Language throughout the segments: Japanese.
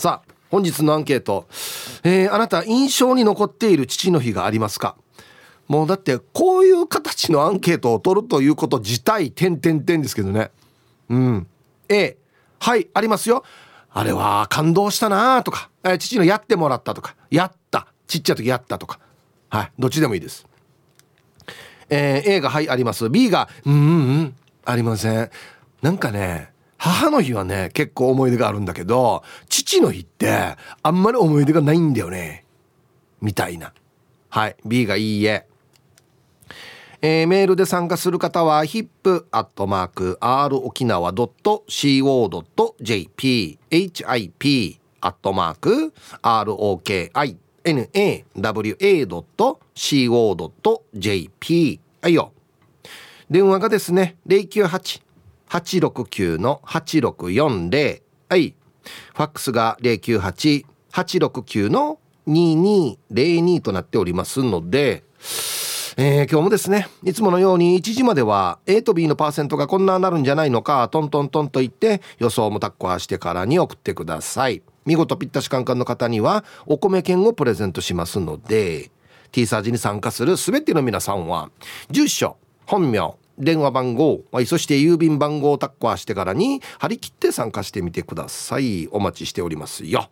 さあ本日のアンケート、えー、あなた印象に残っている父の日がありますか？もうだってこういう形のアンケートを取るということ自体点点点ですけどね。うん。A はいありますよ。あれは感動したなとか、えー、父のやってもらったとか。やった。ちっちゃい時やったとか。はい。どっちでもいいです。えー、A がはいあります。B がうんうんありません。なんかね母の日はね結構思い出があるんだけど父の日ってあんまり思い出がないんだよね。みたいな。はい。B がいいえ。えー、メールで参加する方は hip.rokinawa.co.jp hip.rokinawa.co.jp はいよ。電話がですね098 869-8640。はい。ファックスが098-869-2202となっておりますので、えー、今日もですね、いつものように1時までは A と B のパーセントがこんななるんじゃないのか、トントントンと言って予想もタッコはしてからに送ってください。見事ぴったしカンカンの方にはお米券をプレゼントしますので、T サージに参加する全ての皆さんは、住所、本名、電話番号そして郵便番号をタッコアしてからに張り切って参加してみてください。お待ちしておりますよ。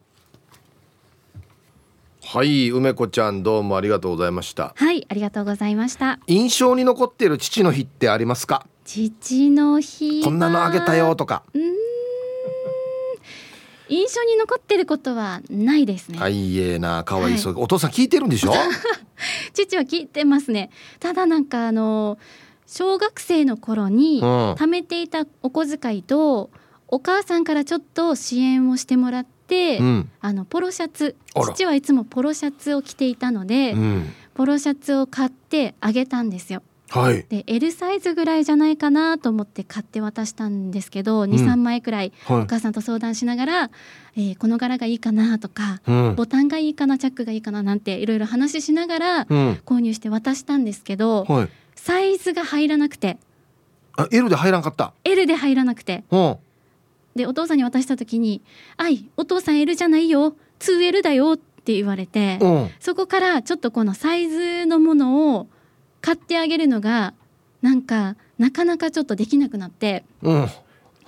はい梅子ちゃんどうもありがとうございました。はいありがとうございました。印象に残っている父の日ってありますか？父の日こんなのあげたよとか。うん。印象に残ってることはないですね。あいえな可愛いそう、はい、お父さん聞いてるんでしょ？父は聞いてますね。ただなんかあの小学生の頃に貯めていたお小遣いと、お母さんからちょっと支援をしてもらって、うん、あのポロシャツ父はいつもポロシャツを着ていたので、うん、ポロシャツを買ってあげたんですよ。はい、で L サイズぐらいじゃないかなと思って買って渡したんですけど、うん、23枚くらいお母さんと相談しながら、はい、えー、この柄がいいかなとか、うん、ボタンがいいかなチャックがいいかななんていろいろ話しながら購入して渡したんですけど、はい、サイズが入らなくて。あ L で入らなかった。L で入らなくて、でお父さんに渡した時に「あいお父さん L じゃないよ。2L だよ」って言われて、うん、そこからちょっとこのサイズのものを買ってあげるのがなんかなかなかちょっとできなくなって、うん、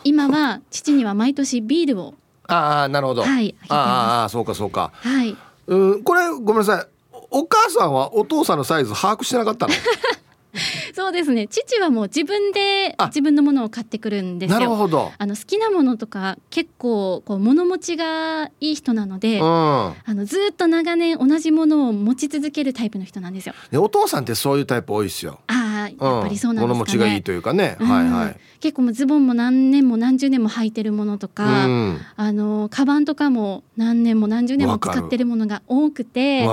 今は父には毎年ビールを。ああなるほど。はいああそうかそうか。はい。うんこれごめんなさい。お母さんはお父さんのサイズ把握してなかったの？そうですね。父はもう自分で自分のものを買ってくるんですよ。なるほど。あの好きなものとか結構こう物持ちがいい人なので、うん、あのずっと長年同じものを持ち続けるタイプの人なんですよ。お父さんってそういうタイプ多いですよ。ああやっぱりそうなんですかね、物持ちがいいというかね、うん、はいはい結構もズボンも何年も何十年も履いてるものとか、うん、あのカバンとかも何年も何十年も使ってるものが多くて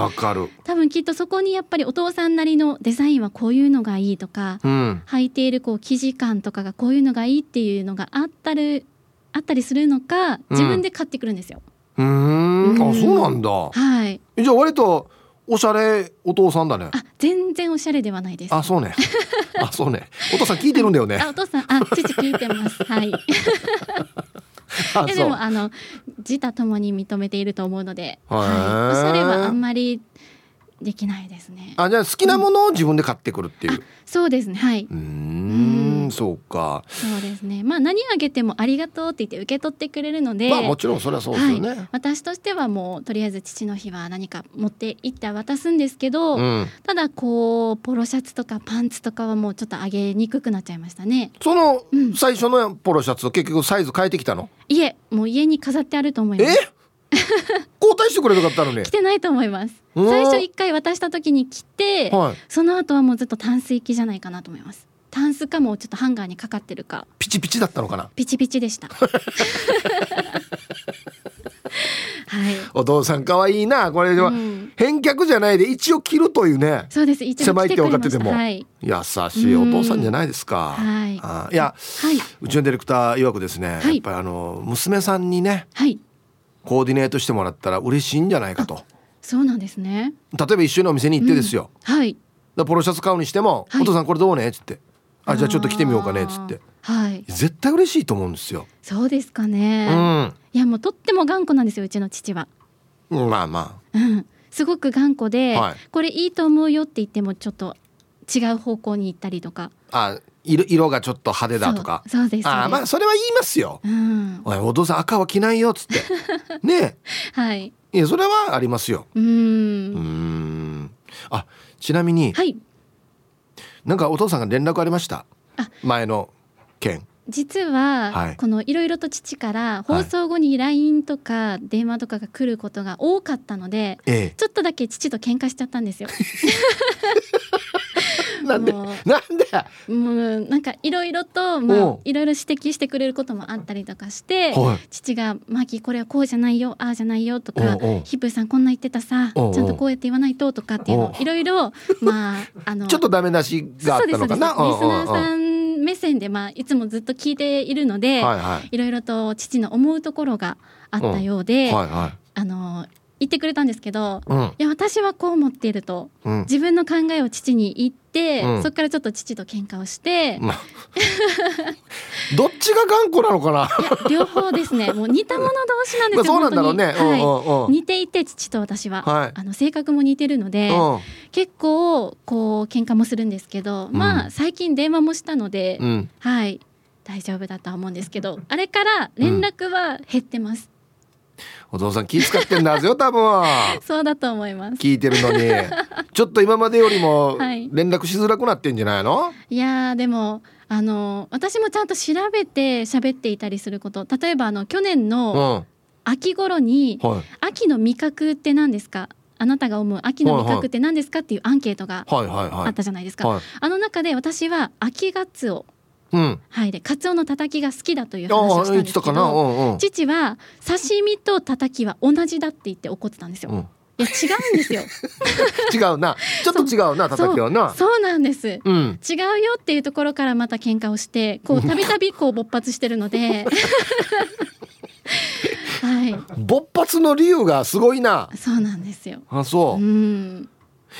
多分きっとそこにやっぱりお父さんなりのデザインはこういうのがいいとか、うん、履いているこう生地感とかがこういうのがいいっていうのがあったりあったりするのか自分で買ってくるんですよ。うん、うん。あそうなんだ。はい。じゃあ割とおしゃれお父さんだね。あ、全然おしゃれではないです。あ、そうね。あ、そうね。お父さん聞いてるんだよね。あ、お父さん、あ、父聞いてます。はい。えでもあの自他ともに認めていると思うので、はい、おしゃれはあんまりできないですね。あ、じゃあ好きなものを自分で買ってくるっていう。うん、そうですね。はい。うん、そうか。そうですね。まあ何あげてもありがとうって言って受け取ってくれるので。まあもちろんそれはそうですよね。はい、私としてはもうとりあえず父の日は何か持って行って渡すんですけど、うん、ただこうポロシャツとかパンツとかはもうちょっとあげにくくなっちゃいましたね。その最初のポロシャツ結局サイズ変えてきたの？いえ、もう家に飾ってあると思います。え？交代してくれなかったのに来てないと思います。最初一回渡した時に来て、はい、その後はもうずっとタンス行きじゃないかなと思います。タンスかもちょっとハンガーにかかってるか。ピチピチだったのかな？ピチピチでした。はい、お父さん可愛いな。これでは、うん、返却じゃないで一応着るというね。そうです。一応狭いって分かってても、はい、優しいお父さんじゃないですか、うん、はい、あいや、はい、うちのディレクター曰くですね、やっぱりあの娘さんにね、はい、コーディネートしてもらったら嬉しいんじゃないかと。そうなんですね。例えば一緒にお店に行ってですよ、うん、はい。ポロシャツ買うにしても、はい、お父さんこれどうね?」っつって「あじゃあちょっと来てみようかね？っつって。はい。絶対嬉しいと思うんですよ。そうですかね、うん。いやもうとっても頑固なんですようちの父は。うんまあまうん。すごく頑固で、はい。これいいと思うよって言ってもちょっと違う方向に行ったりとか。ああ色色がちょっと派手だとか。そうですああまあそれは言いますよ。うん。おいお父さん赤は着ないよっつって。ね はい。えいやそれはありますよ。うーん。あちなみにはい。なんかお父さんが連絡ありました？あ。前の件。実は、はい。このいろいろと父から放送後に LINE とか電話とかが来ることが多かったので、えちょっとだけ父と喧嘩しちゃったんですよ。え なんでもなんでもうなんかいろいろとまあいろいろ指摘してくれることもあったりとかして、はい。父が「マキこれはこうじゃないよああじゃないよ」とかおうおう「ヒップーさんこんな言ってたさちゃんとこうやって言わないと」とかっていうのいろいろまあ あのちょっとダメ出しがあったのかな？リスナーさんん目線でまあいつもずっと聞いているので、はいはい。いろいろと父の思うところがあったようで、はいはあの言ってくれたんですけど、いうん。いや私はこう思っていると。うん。自分の考えを父に言って、うん。そこからちょっと父と喧嘩をして、まあ。どっちが頑固なのかな。両方ですね。もう似た者同士なんですよまあそうなんだろうね。はいうんうんうん。似ていて父と私は、はい。あの性格も似てるので、結構こう喧嘩もするんですけど、まあ最近電話もしたので、はい。大丈夫だとは思うんですけどあれから連絡は減ってます、お父さん気使ってんだぜよ多分。そうだと思います。聞いてるのに。ちょっと今までよりもはい。連絡しづらくなってんじゃないの？いやーでもあの私もちゃんと調べて喋っていたりすること。例えばあの去年うん。のは秋頃にい。秋の味覚って何ですか？あなたが思う秋の味覚って何ですか？っていうアンケートがはいはいはあっいたじゃないですか、はい。あの中で私は秋ガツオうん。はい。でカツオのたたきが好きだという話をしたんですけどんうん。父は刺身とたたきは同じだって言って怒ってたんですよ、うん。いや違うんですよ。違うな。ちょっと違うな叩きはな。そうなんです。うん。違うよっていうところからまた喧嘩をしてこうたびたびこう勃発してるので。はい。勃発の理由がすごいな。そうなんですよ。あそう。うん。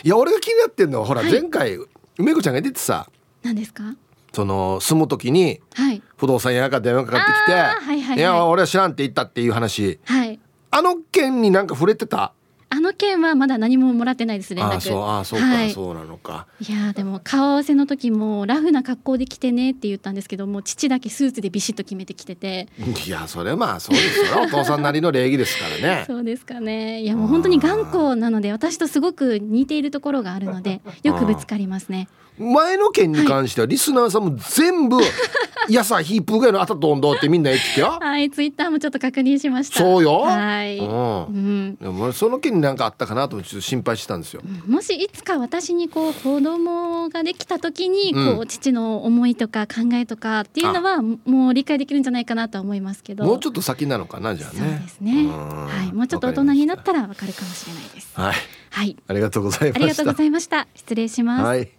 いや俺が気になってんのはほらはい。前回梅子ちゃんが出てさ。何ですか？その住む時にはい。不動産屋から電話かかってきていはいはい。いや俺は知らんって言ったっていう話。はい。あの件になんか触れてた？あの件はまだ何ももらってないです連絡。ああそうああそうか、はい。そうなのか。いやーでも顔合わせの時もラフな格好で来てねって言ったんですけどもう父だけスーツでビシッと決めてきてて。いやそれまあそうですよ。お父さんなりの礼儀ですからね。そうですかね。いやもう本当に頑固なので私とすごく似ているところがあるのでよくぶつかりますね前の件に関してはリスナーさんも全部「いやさヒープぐらいのあたとんど」ってみんな言ってたよ。はいツイッターもちょっと確認しました。そうよ。はい、ううん。ん、でもその件になんかあったかなとちょっと心配してたんですよ。もしいつか私にこう子供ができた時にこう、うん父の思いとか考えとかっていうのはもう理解できるんじゃないかなとは思いますけど。もうちょっと先なのかなじゃあそうね。ですね。ん。はい。もうちょっと大人になったらわかるかもしれないです。はい、はい。ありがとうございました。ありがとうご。ざいました。失礼します、はい。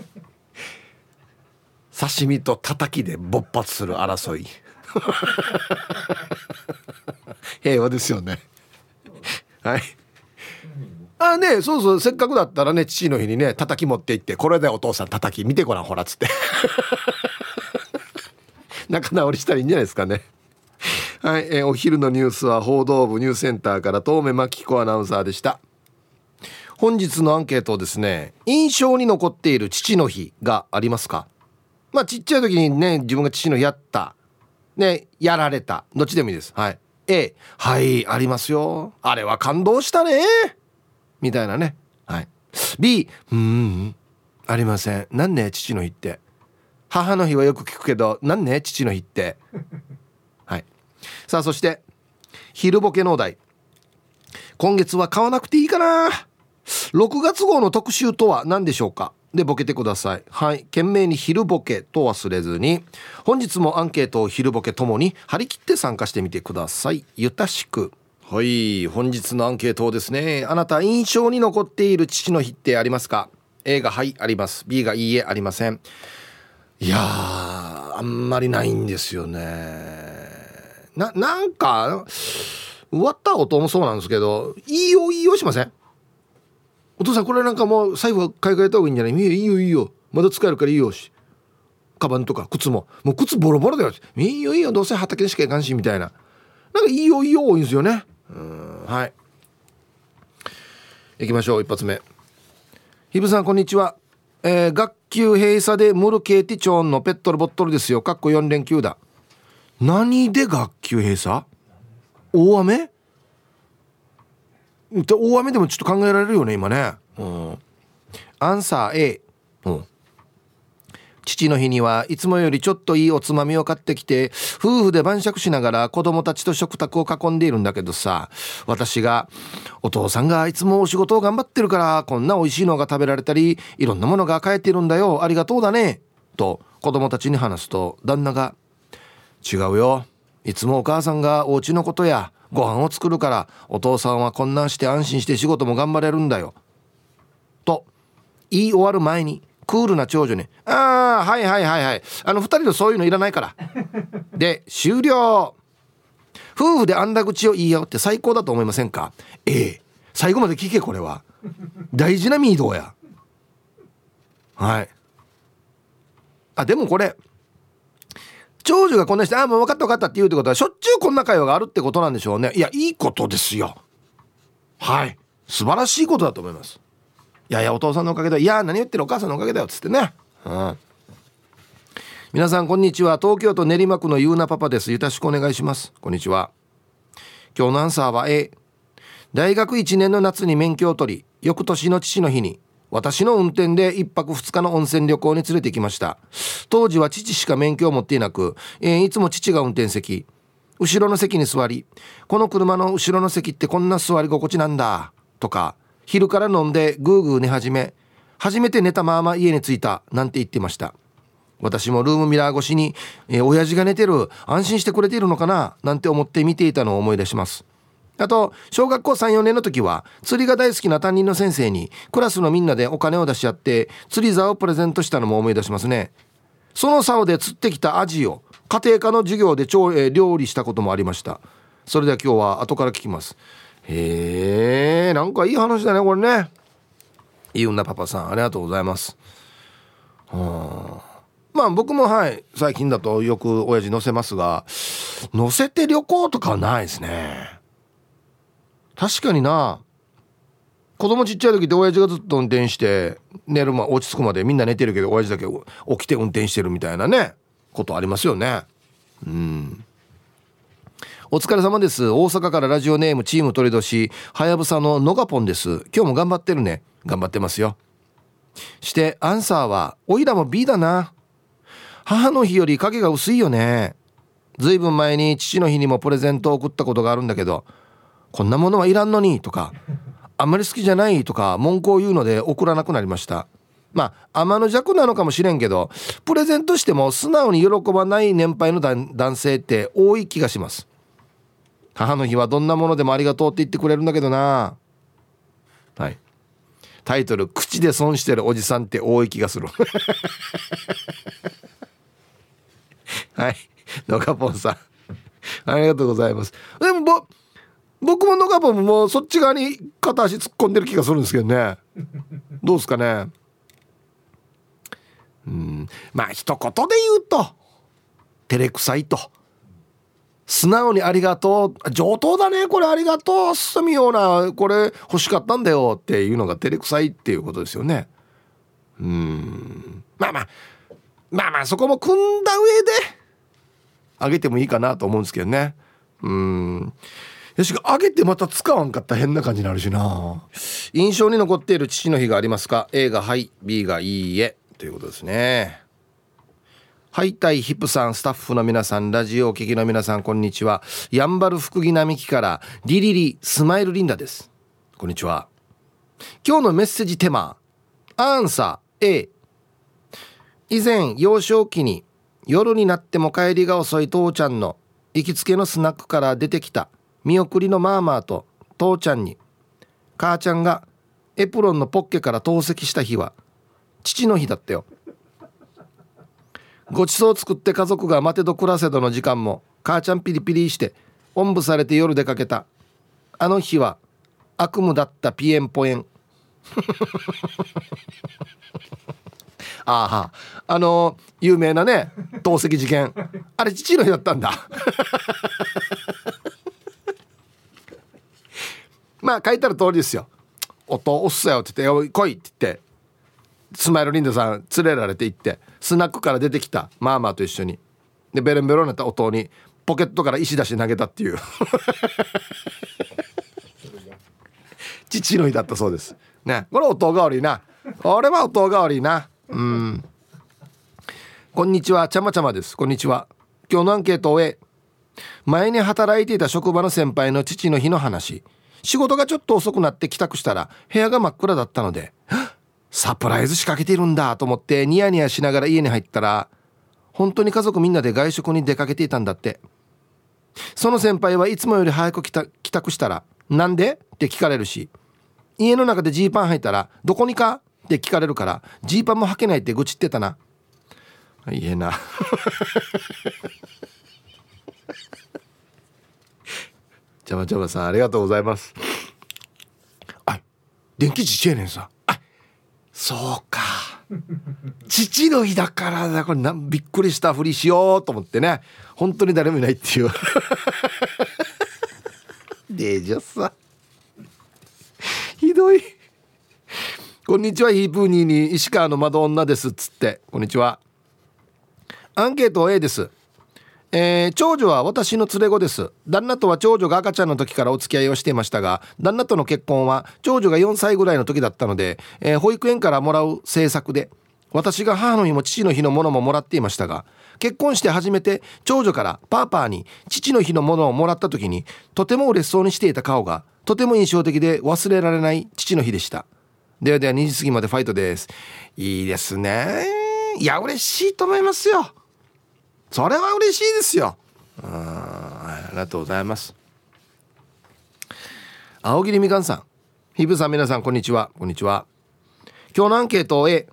刺身と叩きで勃発する争い。平和ですよね。はい。あねそうそうせっかくだったらね父の日にね叩き持って行ってこれでお父さん叩き見てごらんほらっつって仲直りしたらいいんじゃないですかねはい、えーお昼のニュースは報道部ニュースセンターから遠目真紀子アナウンサーでした本日のアンケートですね印象に残っている父の日がありますか？まあちっちゃい時にね自分が父のやった。ねやられた。どっちでもいいです。はい。A はいありますよ。あれは感動したね。みたいなね。はい。B うーんありません。なんね父の日って。母の日はよく聞くけどなんね父の日って。はい。さあそして昼ボケのお題。今月は買わなくていいかな。6月号の特集とは何でしょうか？でボケてください。はい。懸命に昼ボケと忘れずに。本日もアンケートを昼ボケともに張り切って参加してみてください。ゆたしく。はい。本日のアンケートをですねあなた印象に残っている父の日ってありますか？A がはいあります。B がいいえありません。いやーあんまりないんですよね。ななんか終わった音もそうなんですけどいいよいいよしません？お父さんこれなんかもう財布買い替えた方がいいんじゃない？いいよいいよいいよ。まだ使えるからいいよし。カバンとか靴も。もう靴ボロボロだよ。いいよいいよ。どうせ畑でしか行かんしみたいな。なんかいいよいいよ多いんですよね。うんはい。行きましょう一発目。ひぶさんこんにちは。えー、学級閉鎖でムルケーティチョンのペットルボットルですよ。かっこ4連休だ。何で学級閉鎖？大雨？大雨でもちょっと考えられるよね今ね。うん。アンサー A うん。父の日にはいつもよりちょっといいおつまみを買ってきて夫婦で晩酌しながら子供たちと食卓を囲んでいるんだけどさ私が「お父さんがいつもお仕事を頑張ってるからこんな美味しいのが食べられたりいろんなものが買えてるんだよありがとうだね」と子供たちに話すと旦那が「違うよ。いつもお母さんがお家のことやご飯を作るからお父さんはこんなんして安心して仕事も頑張れるんだよ」と言い終わる前にクールな長女に「ああはいはいはいはい。あの2人のそういうのいらないから」で終了。夫婦であんだ口を言い合うって最高だと思いませんか？ええ。最後まで聞けこれは。大事なミードや。はい。あでもこれ長女がこんなして「ああもう分かった分かった」って言うってことはしょっちゅうこんな会話があるってことなんでしょうね。いやいいことですよ。はい。素晴らしいことだと思います。いやいやお父さんのおかげだ。いや何言ってるお母さんのおかげだよっつってね。うん。皆さんこんにちは。東京都練馬区のゆうなパパです。よろしくお願いします。こんにちは。今日のアンサーは A 大学1年の夏に免許を取り翌年の父の日に私の運転で1泊2日の温泉旅行に連れてきました。当時は父しか免許を持っていなく、えー、いつも父が運転席。後ろの席に座りこの車の後ろの席ってこんな座り心地なんだとか昼から飲んでグーグー寝始め初めて寝たまま家に着いたなんて言ってました。私もルームミラー越しに、えー、親父が寝てる安心してくれているのかななんて思って見ていたのを思い出します。あと小学校34年の時は釣りが大好きな担任の先生にクラスのみんなでお金を出し合って釣り竿をプレゼントしたのも思い出しますね。その竿で釣ってきたアジを家庭科の授業で調、え、料理したこともありました。それでは今日は後から聞きます。へえなんかいい話だねこれね。いい女パパさんありがとうございます。はあまあ僕もはい最近だとよく親父乗せますが乗せて旅行とかはないですね。確かにな。子供ちっちゃい時って親父がずっと運転して寝るま落ち着くまでみんな寝てるけど親父だけ起きて運転してるみたいなね。ことありますよね。うん。お疲れ様です。大阪からラジオネームチーム鳥年。はやぶさののがぽんです。今日も頑張ってるね。頑張ってますよ。してアンサーはおいらも B だな。母の日より影が薄いよね。ずいぶん前に父の日にもプレゼントを送ったことがあるんだけどこんなものはいらんのにとかあんまり好きじゃないとか文句を言うので送らなくなりました。まあ天の弱なのかもしれんけどプレゼントしても素直に喜ばない年配の男性って多い気がします。母の日はどんなものでもありがとうって言ってくれるんだけどな。はい。タイトル「口で損してるおじさんって多い気がする」はい。ノカポンさん。ありがとうございます。でもぼ僕もノカポンもそっち側に片足突っ込んでる気がするんですけどね。どうですかね。うん。まあ一言で言うと照れくさいと。素直にありがとう。上等だね。これありがとう。進むようなこれ欲しかったんだよ。っていうのが照れくさいっていうことですよね。うん。まあまあ。まあまあそこも組んだ上であげてもいいかなと思うんですけどね。うんよしあげてまた使わんかった変な感じになるしな印象に残っている父の日がありますか？A がはい B がいいえということですねハイタイヒップさん、スタッフの皆さん、ラジオお聞きの皆さん、こんにちは。やんばる福木並木からリリリスマイルリンダです。こんにちは。今日のメッセージテーマ、アンサー A。以前、幼少期に夜になっても帰りが遅い父ちゃんの行きつけのスナックから出てきた見送りのマーマーと父ちゃんに、母ちゃんがエプロンのポッケから投石した日は、父の日だったよ。ごちそう作って家族が待てど暮らせどの時間も母ちゃんピリピリしておんぶされて夜出かけた。あの日は悪夢だったピエンポエン。あああの有名なね透析事件。あれ父の日だったんだ。まあ書いてある通りですよ「音おっさよ」って言って「来い」って言ってスマイルリンダさん連れられて行ってスナックから出てきたマーマーと一緒に。でベロンベロンなった音にポケットから石出して投げたっていう。父の日だったそうです。ね。これ音が悪いな。俺は音が悪いな。うん。こんにちは。ちゃまちゃまです。こんにちは。今日のアンケートを終え前に働いていた職場の先輩の父の日の話。仕事がちょっと遅くなって帰宅したら部屋が真っ暗だったのでサプライズ仕掛けているんだと思ってニヤニヤしながら家に入ったら本当に家族みんなで外食に出かけていたんだってその先輩はいつもより早く帰宅したら「なんで?」って聞かれるし家の中でジーパン履いたら「どこにか?」って聞かれるからジーパンも履けないって愚痴ってたないえなちゃまちゃまさんありがとうございます。あ電気自治やねんさ。あそうか。父の日だからだ。これなびっくりしたふりしようと思ってね。本当に誰もいないっていう。でじゃさ。ひどい。こんにちはヒープーニーに石川の窓女ですっつって。こんにちは。アンケート A ですえー、長女は私の連れ子です。旦那とは長女が赤ちゃんの時からお付き合いをしていましたが旦那との結婚は長女が4歳ぐらいの時だったので、えー、保育園からもらう政策で私が母の日も父の日のものももらっていましたが結婚して初めて長女からパーパーに父の日のものをもらった時にとても嬉しそうにしていた顔がとても印象的で忘れられない父の日でした。ではでは2時過ぎまでファイトです。いいですね。いや嬉しいと思いますよ。それは嬉しいですよ。あありがとうございます。青桐みかんさん。ひぶさん皆さんこんにちは。こんにちは。今日のアンケートを A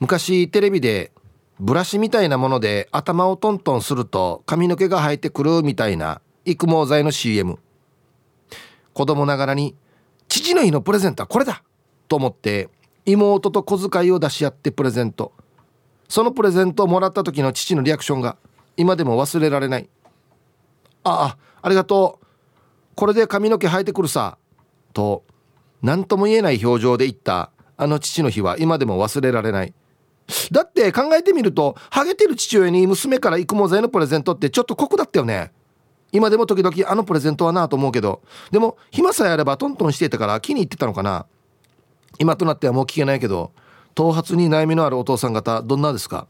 昔テレビでブラシみたいなもので頭をトントンすると髪の毛が生えてくるみたいな育毛剤の CM 子供ながらに父の日のプレゼントはこれだと思って妹と小遣いを出し合ってプレゼント。そのプレゼントをもらった時の父のリアクションが今でも忘れられない。ああありがとう。これで髪の毛生えてくるさ。と何とも言えない表情で言った。あの父の日は今でも忘れられない。だって考えてみるとハゲてる父親に娘から育毛剤のプレゼントってちょっと酷だったよね。今でも時々あのプレゼントはなと思うけど。でも暇さえあればトントンしていたから気に入ってたのかな。今となってはもう聞けないけど。頭髪に悩みのあるお父さん方どんなですか？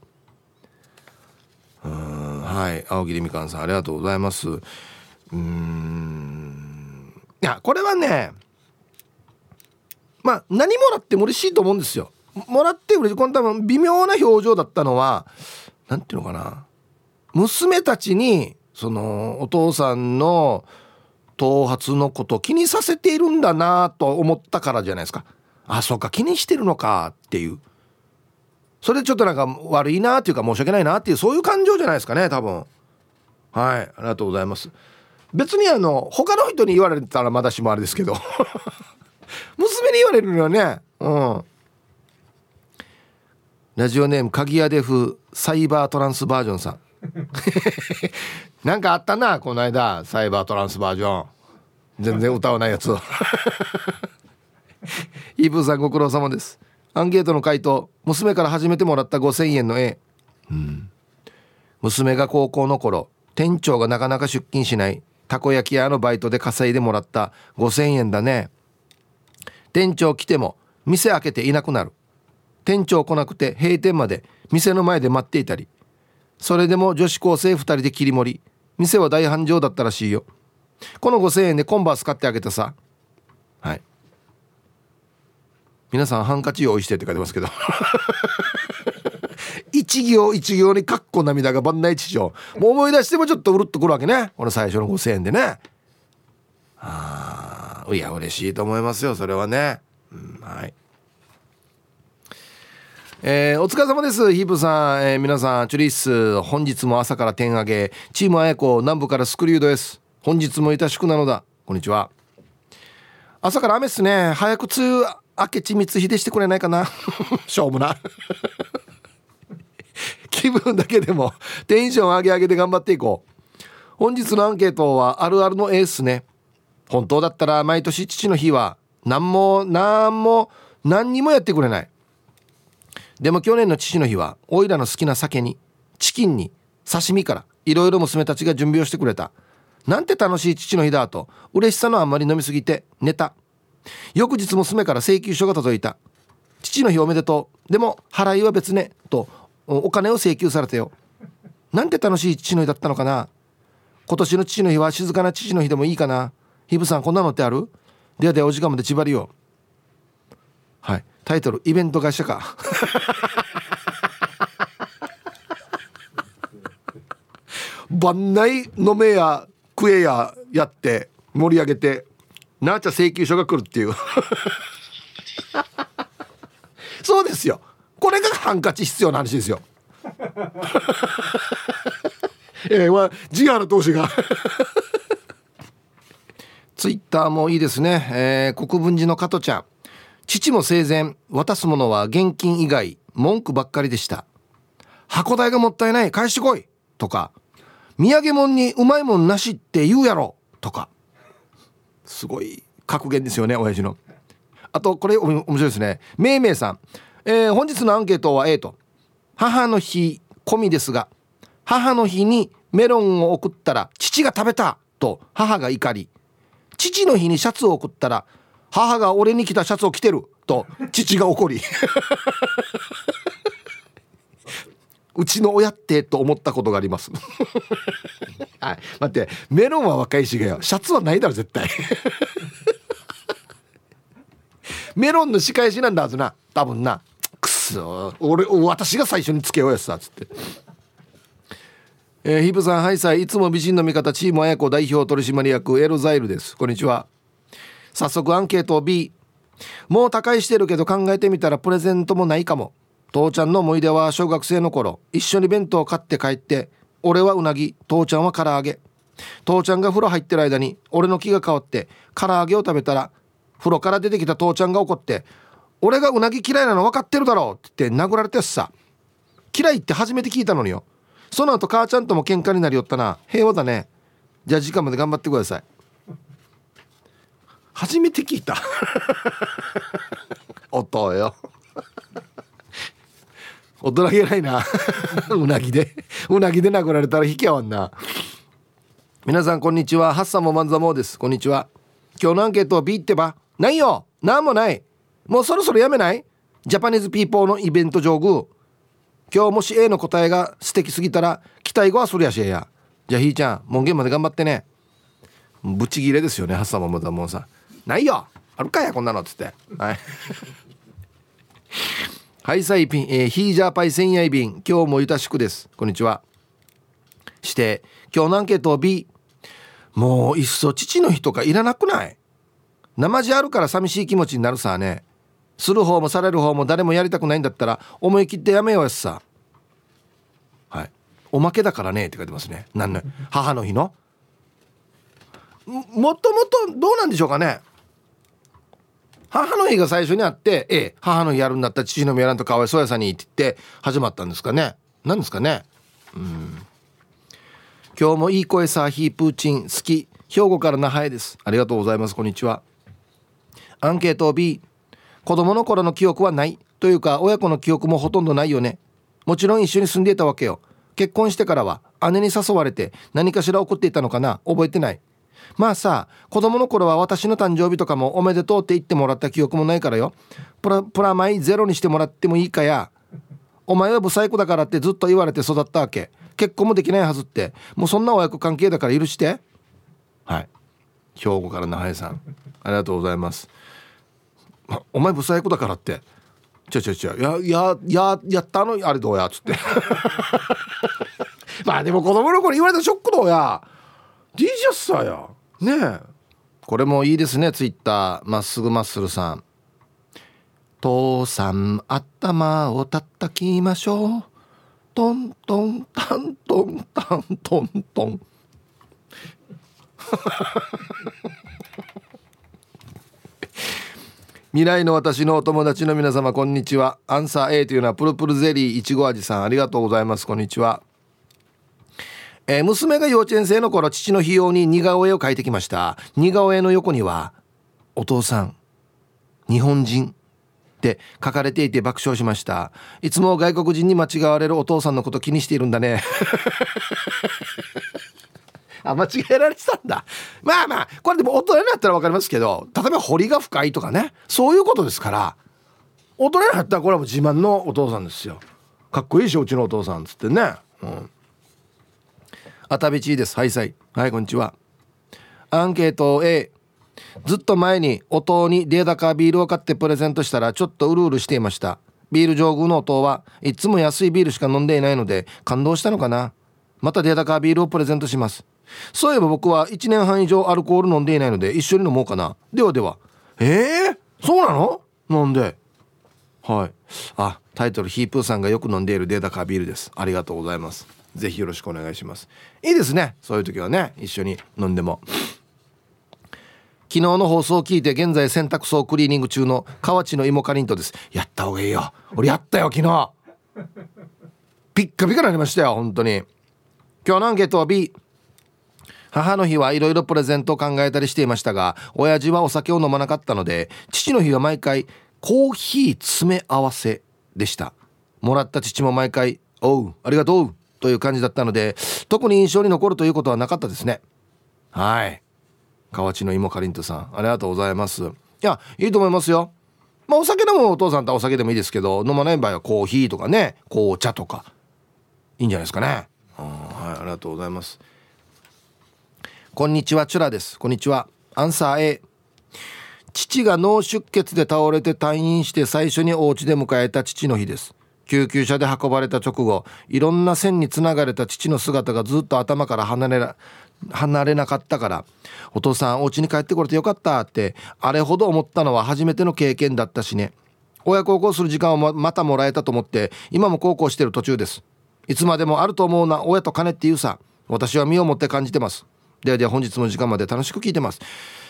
うんはい。青桐みかんさんありがとうございます。うん。いやこれはねまあ何もらっても嬉しいと思うんですよ。もらって嬉しい。この多分微妙な表情だったのは何ていうのかな。娘たちにそのお父さんの頭髪のこと気にさせているんだなと思ったからじゃないですか。あそうか気にしてるのかっていう。それでちょっとなんか悪いなっていうか申し訳ないなっていうそういう感情じゃないですかね多分。はいありがとうございます。別にあの他の人に言われたらまだしもあれですけど。娘に言われるのはねうん。ラジオネーム鍵屋デフサイバートランスバージョンさん。なんかあったなこの間サイバートランスバージョン。全然歌わないやつ イーブーさんご苦労様です。アンケートの回答娘から初めてもらった5000円の絵、うん、娘が高校の頃店長がなかなか出勤しないたこ焼き屋のバイトで稼いでもらった5000円だね。店長来ても店開けていなくなる。店長来なくて閉店まで店の前で待っていたり。それでも女子高生2人で切り盛り。店は大繁盛だったらしいよ。この5000円でコンバース買ってあげたさ。はい。皆さんハンカチ用意してって書いてますけど 一行一行にかっこ涙が万内地上もう思い出してもちょっとうるっとくるわけねこの最初の5,000円でねあいや嬉しいと思いますよそれはね、うん、はいえー、お疲れ様です。ヒープさん、えー、皆さん、チュリッス、本日も朝から点上げ、チームあやこ、南部からスクリュードです。本日もいたしくなのだ。こんにちは。朝から雨っすね。早く梅雨明智光秀してくれないかな？しょうもな。気分だけでもテンション上げ上げで頑張っていこう。本日のアンケートはあるあるのエースね。本当だったら毎年父の日は何も何も何にもやってくれない。でも去年の父の日はおいらの好きな酒にチキンに刺身からいろいろ娘たちが準備をしてくれた。なんて楽しい父の日だと嬉しさのあんまり飲みすぎて寝た。翌日娘から請求書が届いた。父の日おめでとう。でも払いは別ね。とお金を請求されたよ。なんて楽しい父の日だったのかな。今年の父の日は静かな父の日でもいいかな。ヒブさんこんなのってある？ではではお時間まで縛りよはい。タイトルイベント会社か。番内飲めや食えややって盛り上げてなあちゃ請求書が来るっていう。そうですよ。これがハンカチ必要な話ですよ。ええはジガーの投資が。ツイッターもいいですね、えー、国分寺の加トちゃん。父も生前渡すものは現金以外文句ばっかりでした。箱代がもったいない。返してこい。とか土産物にうまいもんなしって言うやろ。とか。すごい格言ですよね親父の。あとこれ面白いですね。めいめいさん、えー、本日のアンケートは A と。母の日込みですが母の日にメロンを送ったら父が食べたと母が怒り父の日にシャツを送ったら母が俺に着たシャツを着てると父が怒り。うちの親ってと思ったことがあります。はい。待ってメロンは若いしがよシャツはないだろ絶対。メロンの仕返しなんだはずな。多分な。くそ俺私が最初につけようやつさっつって。えー、ヒブさんハイサイいつも美人の味方チーム綾子代表取締役エロザイルです。こんにちは。早速アンケート B もう高いしてるけど考えてみたらプレゼントもないかも。父ちゃんの思い出は小学生の頃一緒に弁当を買って帰って俺はうなぎ父ちゃんは唐揚げ。父ちゃんが風呂入ってる間に俺の気が変わって唐揚げを食べたら風呂から出てきた父ちゃんが怒って「俺がうなぎ嫌いなの分かってるだろ」って言って殴られてさ。嫌いって初めて聞いたのによ。その後母ちゃんとも喧嘩になりよったな。平和だね。じゃあ時間まで頑張ってください。初めて聞いた。音よ大人げないな。うなぎで。うなぎで殴られたら引き合わんな。皆さんこんにちは。ハッサンもマンザモーです。こんにちは。今日のアンケートは B ってば。ないよ。なんもない。もうそろそろやめない？ジャパニーズピーポーのイベント上宮今日もし A の答えが素敵すぎたら期待後はそりゃしえや。じゃあひーちゃん門限まで頑張ってね。ブチギレですよねハッサンもマンザモーさん。ないよ。あるかやこんなのっつって。はい。ハイサイピン、えー、ヒージャーパイ千夜便今日もゆたしくです。こんにちは。して今日のアンケート B もういっそ父の日とかいらなくない？生地あるから寂しい気持ちになるさね。する方もされる方も誰もやりたくないんだったら思い切ってやめようやさ。はい。おまけだからねって書いてますね。なんの母の日の。もともとどうなんでしょうかね。母の日が最初にあってええ母の日やるんだったら父の日やらんとかわいそうやさにって言って始まったんですかね。何ですかね。うん。今日もいい声さヒープーチン好き。兵庫から那覇へです。ありがとうございます。こんにちは。アンケート B 子供の頃の記憶はない。というか親子の記憶もほとんどないよね。もちろん一緒に住んでいたわけよ。結婚してからは姉に誘われて何かしら送っていたのかな。覚えてない。まあさ子供の頃は私の誕生日とかもおめでとうって言ってもらった記憶もないからよ。プラプラマイゼロにしてもらってもいいかや。お前はブサイクだからってずっと言われて育ったわけ。結婚もできないはずって。もうそんな親子関係だから許して。はい。兵庫から那覇さん。ありがとうございます。お前ブサイクだからって。ちょちょちょ。ややややったの？あれどうや？っつって。まあでも子供の頃言われたショックどうや？DJ さや。ねえ。これもいいですねツイッター。まっすぐマッスルさん。父さん頭を叩きましょう。トントンタントンタントン。トン 未来の私のお友達の皆様こんにちは。アンサー A というのはプルプルゼリーいちご味さん。ありがとうございます。こんにちは。えー、娘が幼稚園生の頃父の日用に似顔絵を描いてきました。似顔絵の横には「お父さん日本人」って書かれていて爆笑しました。いつも外国人に間違われるお父さんのこと気にしているんだね。あ間違えられてたんだ。まあまあこれでも大人になったら分かりますけど例えば彫りが深いとかね。そういうことですから大人になったらこれはもう自慢のお父さんですよ。かっこいいしうちのお父さんっつってね。うんあたびちですはいさいはいこんにちはアンケート A ずっと前にお父にデータカービールを買ってプレゼントしたらちょっとうるうるしていましたビール上宮のお父はいつも安いビールしか飲んでいないので感動したのかなまたデータカービールをプレゼントしますそういえば僕は1年半以上アルコール飲んでいないので一緒に飲もうかなではではえー、そうなの飲んではいあタイトルヒープーさんがよく飲んでいるデータカービールですありがとうございますぜひよろしくお願いします。いいですね。そういう時はね一緒に飲んでも。昨日の放送を聞いて現在洗濯槽クリーニング中の河内の芋かりんとです。やった方がいいよ。俺やったよ昨日。ピッカピカなりましたよ本当に。今日のアンケートは B 母の日はいろいろプレゼントを考えたりしていましたが親父はお酒を飲まなかったので父の日は毎回コーヒー詰め合わせでした。もらった父も毎回「おうありがとう」という感じだったので特に印象に残るということはなかったですね。はい。河内の芋かりんとさんありがとうございます。いやいいと思いますよ。まあお酒飲むお父さんとお酒でもいいですけど飲まない場合はコーヒーとかね紅茶とか。いいんじゃないですかね。はいありがとうございます。こんにちはチュラです。こんにちは。アンサー A 父が脳出血で倒れて退院して最初にお家で迎えた父の日です。救急車で運ばれた直後いろんな線につながれた父の姿がずっと頭から離れ離れなかったから「お父さんお家に帰ってこれてよかった」ってあれほど思ったのは初めての経験だったしね。親孝行する時間をまたもらえたと思って今も孝行してる途中です。いつまでもあると思うな親と金っていうさ私は身をもって感じてます。ではでは本日も時間まで楽しく聞いてます。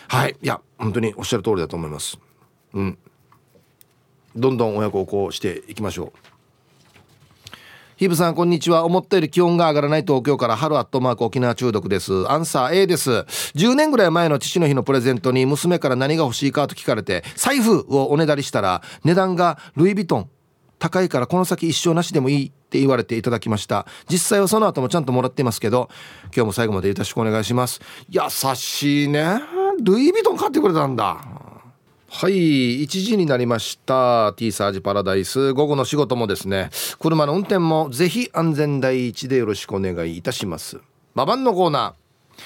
はいいや本当におっしゃる通りだと思います。うん。どんどん親孝行していきましょう。ヒブさんこんにちは。思ったより気温が上がらない東京から春アットマーク沖縄中毒です。アンサー A です。10年ぐらい前の父の日のプレゼントに娘から何が欲しいかと聞かれて財布をおねだりしたら値段がルイ・ヴィトン高いからこの先一生なしでもいいって言われていただきました。実際はその後もちゃんともらっていますけど今日も最後までよろしくお願いします。優しいね。ルイ・ヴィトン買ってくれたんだ。はい1時になりました。T サージパラダイス。午後の仕事もですね車の運転もぜひ安全第一でよろしくお願いいたします。ババンのコーナー。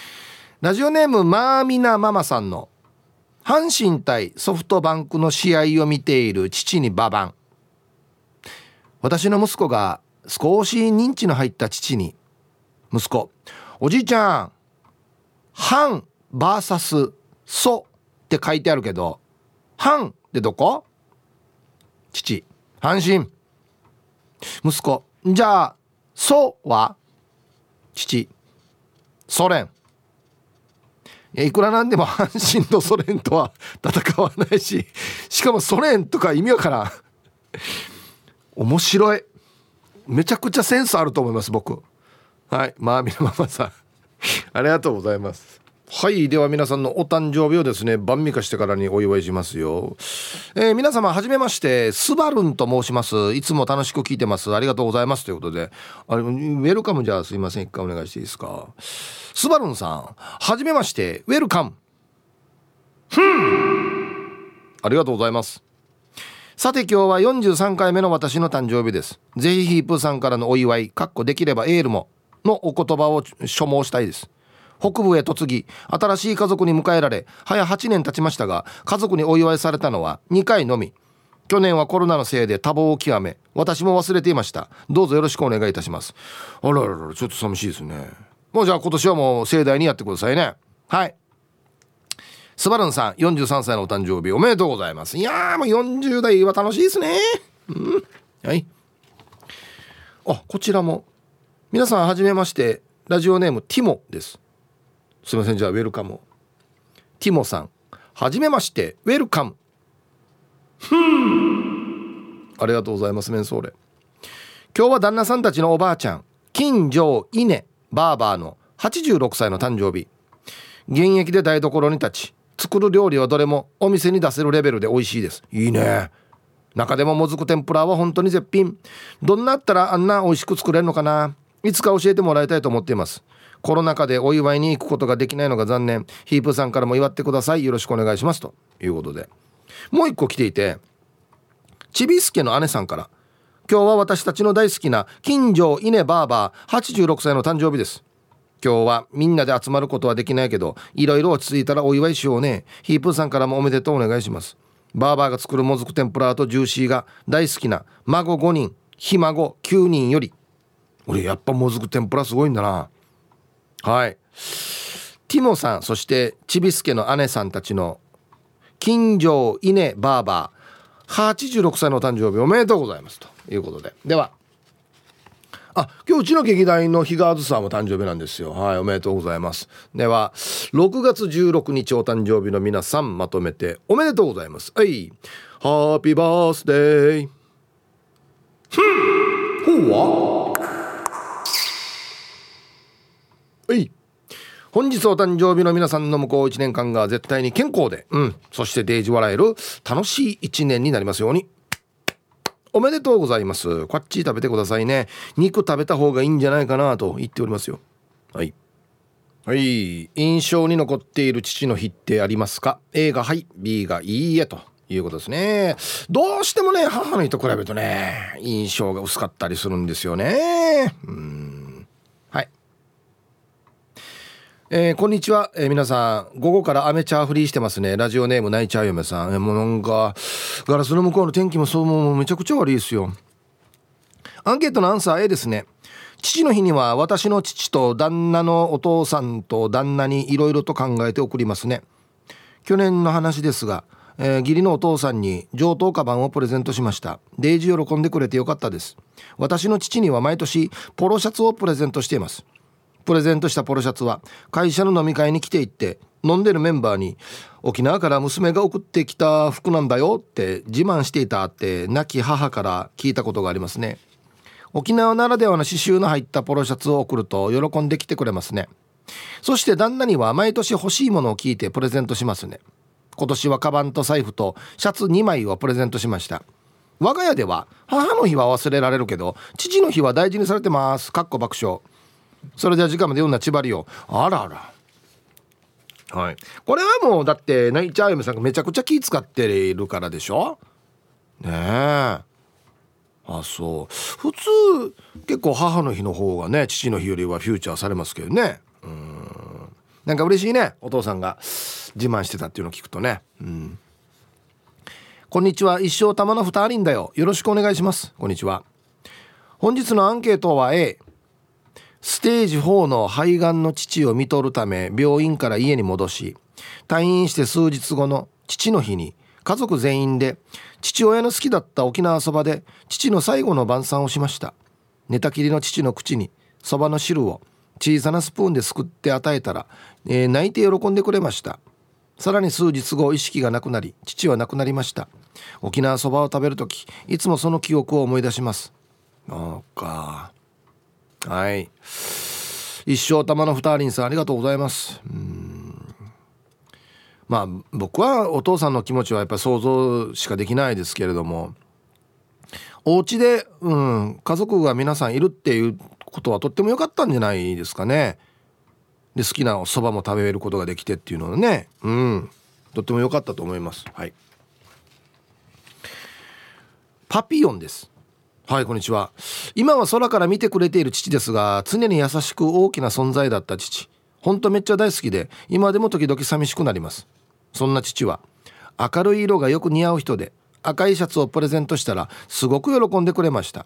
ラジオネームマーミナママさんの阪神対ソフトバンクの試合を見ている父にババン私の息子が少し認知の入った父に息子おじいちゃん「阪 VS ソ」って書いてあるけど阪ってどこ？父阪神息子。じゃあソは？父。ソ連。いくらなんでも阪神とソ連とは戦わないししかもソ連とか意味わからん。面白い。めちゃくちゃセンスあると思います僕。はい。まあみなママさん。ありがとうございます。はい。では皆さんのお誕生日をですね晩味化してからにお祝いしますよ、えー、皆様はじめましてスバルンと申します。いつも楽しく聞いてます。ありがとうございます。ということで。あれウェルカムじゃあすいません一回お願いしていいですか？スバルンさんはじめまして。ウェルカム。ふん。ありがとうございます。さて今日は43回目の私の誕生日です。ぜひヒープさんからのお祝いかっこできればエールものお言葉を所望したいです。北部へ嫁ぎ新しい家族に迎えられ早8年経ちましたが家族にお祝いされたのは2回のみ。去年はコロナのせいで多忙を極め私も忘れていました。どうぞよろしくお願いいたします。あらららちょっと寂しいですね。もうじゃあ今年はもう盛大にやってくださいね。はい。スバルンさん43歳のお誕生日おめでとうございます。いやーもう40代は楽しいですね。うん。はい。あこちらも。皆さんはじめまして。ラジオネームティモです。すいません。じゃあウェルカム。ティモさん。はじめまして。ウェルカム。ありがとうございますメンソーレ。今日は旦那さんたちのおばあちゃん。金城稲バーバーの。86歳の誕生日。現役で台所に立ち作る料理はどれもお店に出せるレベルで美味しいです。いいね。中でももずく天ぷらは本当に絶品。どんなあったらあんな美味しく作れるのかな。いつか教えてもらいたいと思っていますコロナ禍でお祝いに行くことができないのが残念。ヒープさんからも祝ってください。よろしくお願いします。と。いうことで。もう一個来ていてちびすけの姉さんから。今日は私たちの大好きな金城稲バーバー86歳の誕生日です。今日はみんなで集まることはできないけどいろいろ落ち着いたらお祝いしようね。ヒープさんからもおめでとうお願いします。バーバーが作るもずく天ぷらとジューシーが大好きな孫5人ひ孫9人より。俺やっぱもずく天ぷらすごいんだな。はい。ティモさんそしてちびすけの姉さんたちの金城稲バーバー86歳の誕生日おめでとうございます。ということで。では。あ今日うちの劇団の日川津さんも誕生日なんですよ。はいおめでとうございます。では6月16日お誕生日の皆さんまとめておめでとうございます。はい。ハッピーバースデー。ふん。ほうは？はい本日お誕生日の皆さんの向こう1年間が絶対に健康で、うん、そしてデージ笑える楽しい1年になりますように。おめでとうございます。こっち食べてくださいね。肉食べた方がいいんじゃないかなと言っておりますよ。はい。はい。印象に残っている父の日ってありますか ?A がはい、B がいいえということですね。どうしてもね、母の日と比べるとね、印象が薄かったりするんですよね。うん。はい。えー、こんにちは、えー、皆さん午後から雨チャーフリーしてますね。ラジオネーム泣いちゃう嫁さん、えー、もうなんかガラスの向こうの天気もそうもうめちゃくちゃ悪いですよ。アンケートのアンサー A ですね。父の日には私の父と旦那のお父さんと旦那にいろいろと考えて送りますね。去年の話ですが、えー、義理のお父さんに上等カバンをプレゼントしました。デイジ喜んでくれてよかったです。私の父には毎年ポロシャツをプレゼントしています。プレゼントしたポロシャツは会社の飲み会に来ていって飲んでるメンバーに「沖縄から娘が送ってきた服なんだよ」って自慢していたって亡き母から聞いたことがありますね。沖縄ならではの刺繍の入ったポロシャツを送ると喜んできてくれますね。そして旦那には毎年欲しいものを聞いてプレゼントしますね。今年はカバンと財布とシャツ2枚をプレゼントしました。我が家では母の日は忘れられるけど父の日は大事にされてます。かっこ爆笑。それでは時間まで読んだ千葉りをあらあら。はい。これはもうだってナイチャー嫁さんがめちゃくちゃ気使っているからでしょ？ねえ。あそう。普通結構母の日の方がね父の日よりはフューチャーされますけどね。うん。なんか嬉しいねお父さんが。自慢してたっていうのを聞くとね。うん。こんにちは。一生玉の二人だよ。よろしくお願いします。こんにちは。本日のアンケートは A ステージ4の肺がんの父を見とるため病院から家に戻し退院して数日後の父の日に家族全員で父親の好きだった沖縄そばで父の最後の晩餐をしました。寝たきりの父の口にそばの汁を小さなスプーンですくって与えたら、えー、泣いて喜んでくれました。さらに数日後意識がなくなり父は亡くなりました。沖縄そばを食べる時いつもその記憶を思い出します。そうか。はい。一生玉の二人さんありがとうございます。まあ僕はお父さんの気持ちはやっぱり想像しかできないですけれども。お家でうん家族が皆さんいるっていうことはとっても良かったんじゃないですかね。で好きなお蕎麦も食べることができてっていうのはね。うん。とっても良かったと思います。はい。パピヨンです。はいこんにちは。今は空から見てくれている父ですが常に優しく大きな存在だった父。ほんとめっちゃ大好きで今でも時々寂しくなります。そんな父は明るい色がよく似合う人で赤いシャツをプレゼントしたらすごく喜んでくれました。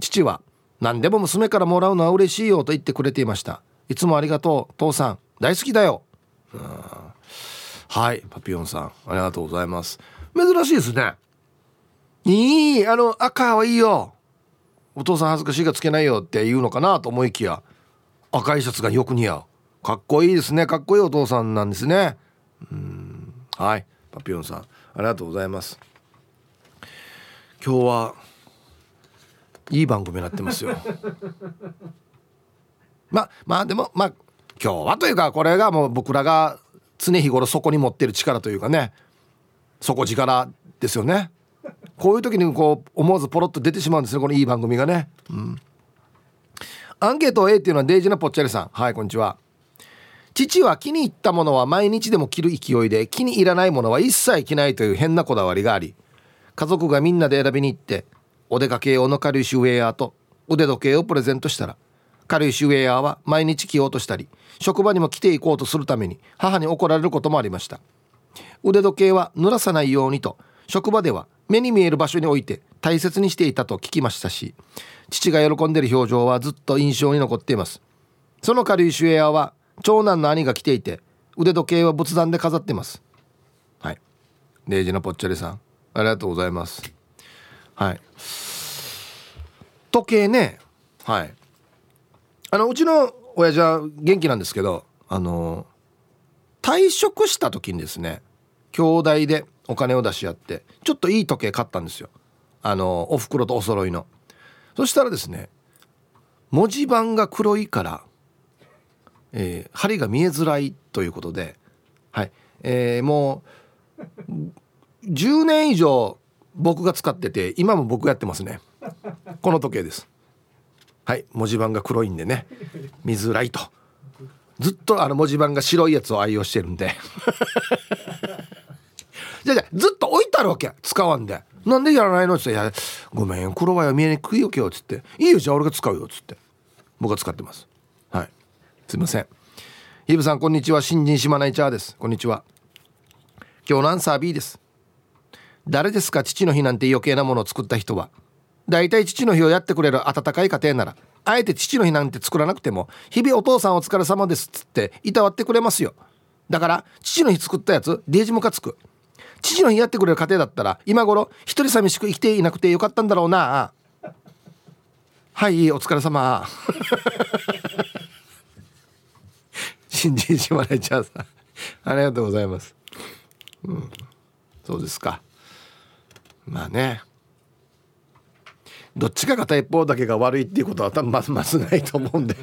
父は何でも娘からもらうのは嬉しいよと言ってくれていました。いつもありがとう父さん。大好きだよ。はいパピヨンさんありがとうございます。珍しいですね。いいあの赤はいいよ。お父さん恥ずかしいがつけないよって言うのかなと思いきや。赤いシャツがよく似合う。かっこいいですね。かっこいいお父さんなんですね。うん。はい。パピヨンさん。ありがとうございます。今日はいい番組になってますよ。ままあでもまあ今日はというかこれがもう僕らが常日頃そこに持ってる力というかね。底力ですよね。こういう時にこう思わずポロッと出てしまうんですねこのいい番組がね。うん。アンケート A っていうのはデイジーなぽっちゃりさん。はいこんにちは。父は気に入ったものは毎日でも着る勢いで気に入らないものは一切着ないという変なこだわりがあり家族がみんなで選びに行ってお出かけ用の軽石ウェアと腕時計をプレゼントしたら軽石ウェアは毎日着ようとしたり職場にも着ていこうとするために母に怒られることもありました。腕時計は濡らさないようにと職場では目に見える場所に置いて大切にしていたと聞きましたし父が喜んでる表情はずっと印象に残っています。その軽石ウェアは長男の兄が着ていて腕時計は仏壇で飾ってます。はい。レイジのぽっちゃりさんありがとうございます。はい。時計ねはい。あのうちの親父は元気なんですけどあの退職した時にですね兄弟でお金を出し合ってちょっといい時計買ったんですよ。あのお袋とお揃いの。そしたらですね文字盤が黒いからえー、針が見えづらいということで、はいえー、もう10年以上僕が使ってて今も僕やってますね。この時計です。はい文字盤が黒いんでね見づらいと。ずっとあの文字盤が白いやつを愛用してるんで。じゃじゃずっと置いてあるわけ。使わんで。なんでやらないの？って。言って「ごめん黒は見えにくいよ今日」っつって「いいよじゃあ俺が使うよ」っつって。僕は使ってます。はい。すいません。ヒブさんこんにちは。新人島内チャーです。こんにちは。今日のアンサー B です。誰ですか？父の日なんて余計なものを作った人は。だいたい父の日をやってくれる温かい家庭なら。あえて父の日なんて作らなくても日々お父さんお疲れ様ですっつっていたわってくれますよ。だから父の日作ったやつデージムカつく。父の日やってくれる家庭だったら今頃一人寂しく生きていなくてよかったんだろうな。はいお疲れ様。新人島根ちゃんさありがとうございます。うん。そうですか。まあね。どっちか片一方だけが悪いっていうことは多分まずまずないと思うんで。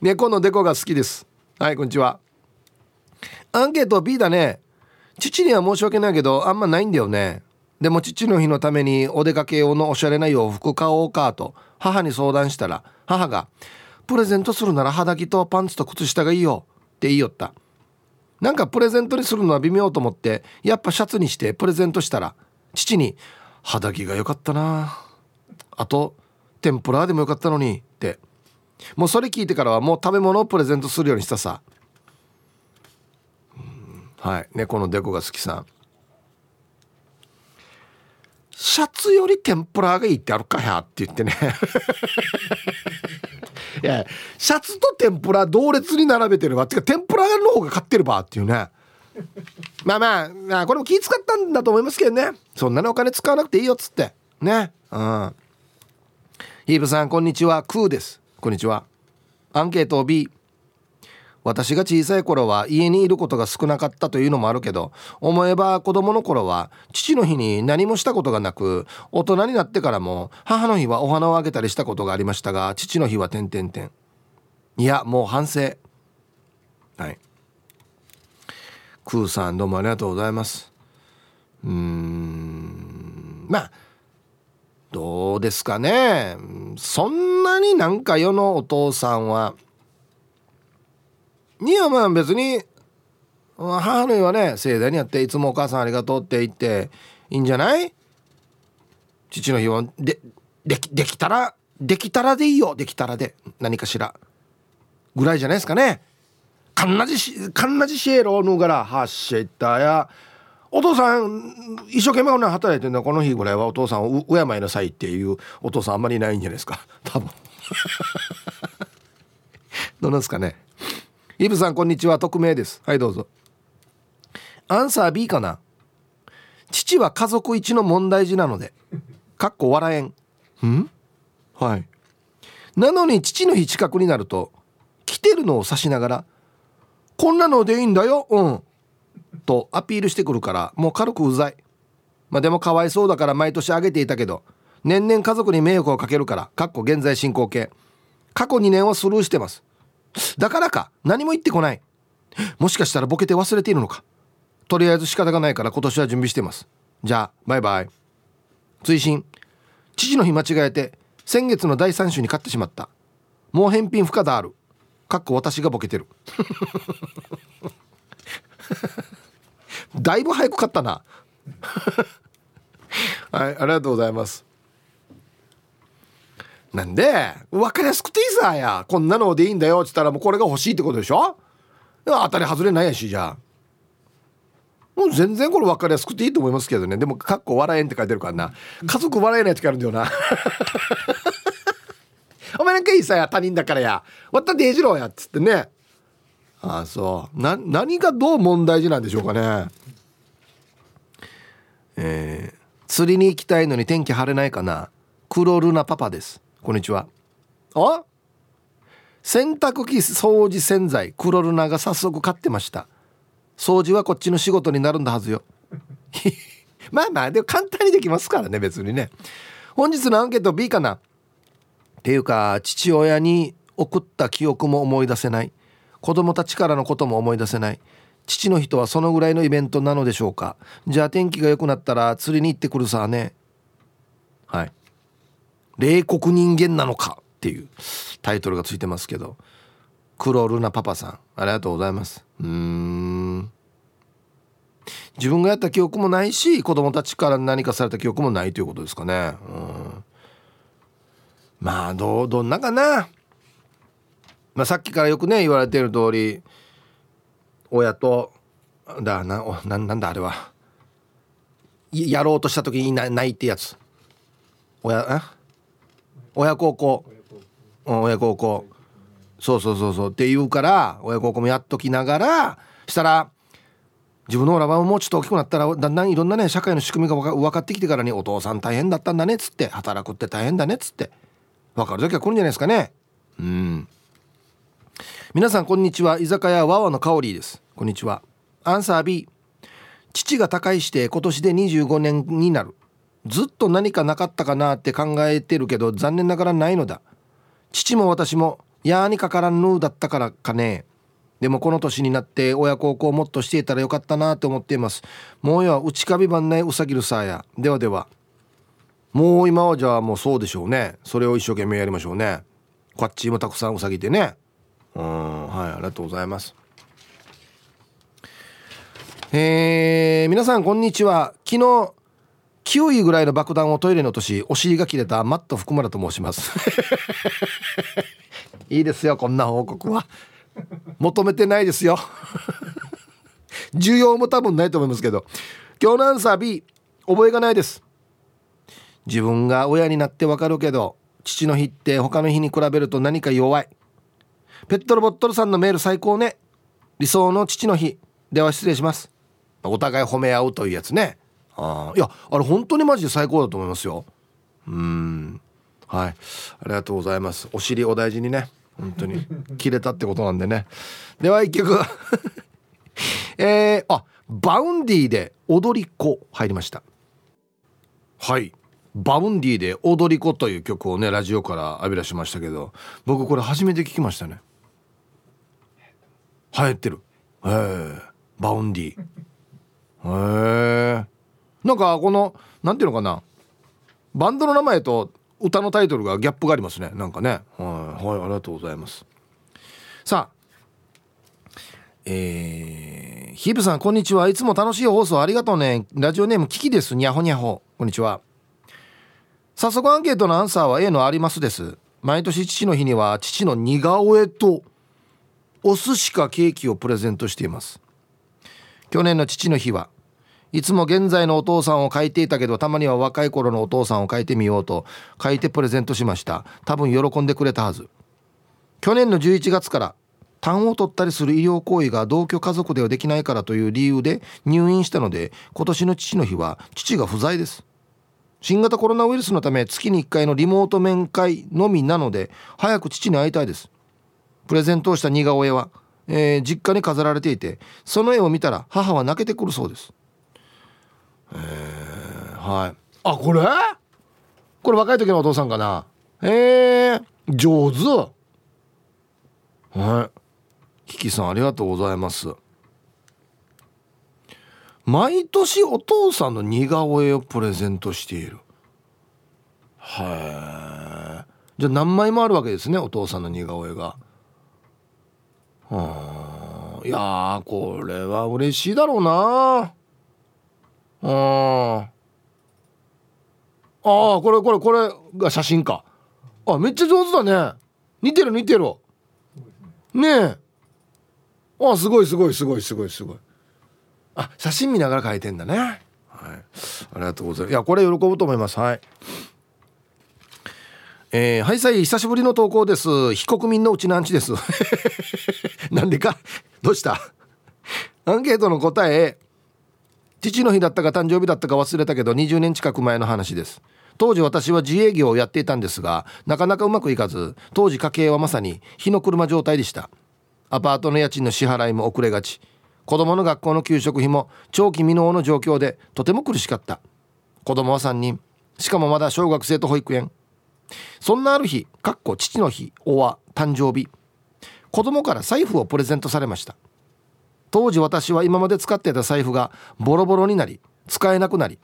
猫のデコが好きです。はいこんにちは。アンケート B だね。父には申し訳ないけどあんまないんだよね。でも父の日のためにお出かけ用のおしゃれな洋服買おうかと母に相談したら母がプレゼントするなら肌着とパンツと靴下がいいよって言いよった。なんかプレゼントにするのは微妙と思ってやっぱシャツにしてプレゼントしたら父に「肌着が良かったな。あと天ぷらでもよかったのに」って。もうそれ聞いてからはもう食べ物をプレゼントするようにしたさ。はい。猫のデコが好きさん。シャツより天ぷらがいいってあるかやって言ってね。いやシャツと天ぷら同列に並べてるわ。ってか天ぷらの方が買ってるばっていうね。まあまあ、まあ、これも気使ったんだと思いますけどね。そんなにお金使わなくていいよっつって。ね。うん。ヒーブさんこんにちは。クーです。こんにちは。アンケート B 私が小さい頃は家にいることが少なかったというのもあるけど思えば子供の頃は父の日に何もしたことがなく大人になってからも母の日はお花をあげたりしたことがありましたが父の日は点々点いやもう反省。はい。クーさんどうもありがとうございます。うーん。まあどうですかね。そんなになんか世のお父さんはにはまあ別に母の日はね盛大にやっていつもお母さんありがとうって言っていいんじゃない？父の日はでできできたらできたらでいいよ。できたらで何かしら。ぐらいじゃないですかね。かんなじしかんなじしえろぬがらはっしゃったやお父さん一生懸命働いてるのこの日ぐらいはお父さんを敬いなさいっていうお父さんあんまりいないんじゃないですか。多分。どうなんですかね。イブさんこんにちは。匿名です。はいどうぞ。アンサー B かな？父は家族一の問題児なので。かっこ笑えん。うん？はい。なのに父の日近くになると来てるのを指しながらこんなのでいいんだよ。うん。とアピールしてくるからもう軽くうざい。まあでもかわいそうだから毎年あげていたけど年々家族に迷惑をかけるからかっこ現在進行形。過去2年はスルーしてます。だからか何も言ってこない。もしかしたらボケて忘れているのか。とりあえず仕方がないから今年は準備してます。じゃあバイバイ。追伸。父の日間違えて先月の第3週に買ってしまった。もう返品不可だある。かっこ私がボケてる。だいぶ早く買ったな。はいありがとうございます。なんで分かりやすくていいさや。こんなのでいいんだよ。っつったらもうこれが欲しいってことでしょ？当たり外れないやしじゃあ。もう全然これ分かりやすくていいと思いますけどね。でも「かっこ笑えん」って書いてるからな。家族笑えないってあるんだよな。お前なんかいいさや他人だからや。わったデイジローやっつってね。ああそう。な何がどう問題児なんでしょうかね。えー、釣りに行きたいのに天気晴れないかな。クロルナパパです。こんにちは。あ？洗濯機掃除洗剤クロルナが早速買ってました。掃除はこっちの仕事になるんだはずよ。まあまあでも簡単にできますからね別にね。本日のアンケート B かな？っていうか父親に送った記憶も思い出せない。子供たちからのことも思い出せない。父の日とはそのぐらいのイベントなのでしょうか？じゃあ天気が良くなったら釣りに行ってくるさね。はい。冷酷人間なのかっていうタイトルがついてますけど。クロルナパパさんありがとうございます。うん。自分がやった記憶もないし子供たちから何かされた記憶もないということですかね。うん。まあどどんなかな。まあさっきからよくね言われている通り親とだなおななんだあれは。やろうとした時にないてやつ。親あ？親孝行。親孝行。そうそうそうそう。って言うから親孝行もやっときながらしたら自分のオラバもうちょっと大きくなったらだんだんいろんなね社会の仕組みが分かってきてからにお父さん大変だったんだねっつって働くって大変だねっつって。分かる時は来るんじゃないですかね。うん。皆さんこんにちは。居酒屋わわの香りです。こんにちは。アンサー B 父が他界して今年で25年になる。ずっと何かなかったかなって考えてるけど残念ながらないのだ。父も私もやーにかからんぬだったからかね。でもこの年になって親孝行もっとしていたらよかったなって思っています。もうよ内かびばんないうさぎるさや。ではでは。もう今はじゃあもうそうでしょうね。それを一生懸命やりましょうね。こっちもたくさんうさぎてね。うん。はいありがとうございます。えー、皆さんこんにちは。昨日9位ぐらいの爆弾をトイレに落としお尻が切れたマット福村と申します。いいですよこんな報告は。求めてないですよ。需要も多分ないと思いますけど。今日のアンサー B 覚えがないです。自分が親になってわかるけど父の日って他の日に比べると何か弱い。ペットロボットルさんのメール最高ね。理想の父の日。では失礼します。お互い褒め合うというやつね。あいやあれ本当にマジで最高だと思いますよ。うん。はい。ありがとうございます。お尻お大事にね。本当に。切れたってことなんでね。では一曲。えー、あ Vaundy で踊り子入りました。はい。 Vaundy で踊り子という曲をねラジオから浴び出しましたけど僕これ初めて聞きましたね。流行ってる。へえ Vaundy。へえなんかこのなんていうのかな。バンドの名前と歌のタイトルがギャップがありますね。なんかね。はい、はい、ありがとうございます。さあ。えー、ヒープさんこんにちは。いつも楽しい放送ありがとうね。ラジオネームキキです。にゃほにゃほ。こんにちは。早速アンケートのアンサーは A のありますです。毎年父の日には父の似顔絵とお寿司かケーキをプレゼントしています。去年の父の日はいつも現在のお父さんを描いていたけどたまには若い頃のお父さんを描いてみようと書いてプレゼントしました。多分喜んでくれたはず。去年の11月から痰を取ったりする医療行為が同居家族ではできないからという理由で入院したので今年の父の日は父が不在です。新型コロナウイルスのため月に1回のリモート面会のみなので早く父に会いたいです。プレゼントをした似顔絵は、えー、実家に飾られていてその絵を見たら母は泣けてくるそうです。えーはい。あこれ？これ若い時のお父さんかな？え、上手。はい。キキさんありがとうございます。毎年お父さんの似顔絵をプレゼントしている。はいじゃあ何枚もあるわけですねお父さんの似顔絵が。はいやこれは嬉しいだろうな。ああこれこれこれが写真か。あめっちゃ上手だね。似てる似てる。ねえ。あすごいすごいすごいすごいすごい。あ写真見ながら描いてんだね。はい。ありがとうございます。いやこれ喜ぶと思います。はい。えー、はいさい久しぶりの投稿です。非国民のうちなんちです。なんでか？どうした？アンケートの答え。父の日だったか誕生日だったか忘れたけど20年近く前の話です。当時私は自営業をやっていたんですがなかなかうまくいかず当時家計はまさに火の車状態でした。アパートの家賃の支払いも遅れがち。子供の学校の給食費も長期未納の状況でとても苦しかった。子供は3人。しかもまだ小学生と保育園。そんなある日かっこ父の日おは誕生日。子供から財布をプレゼントされました。当時私は今まで使っていた財布がボロボロになり使えなくなり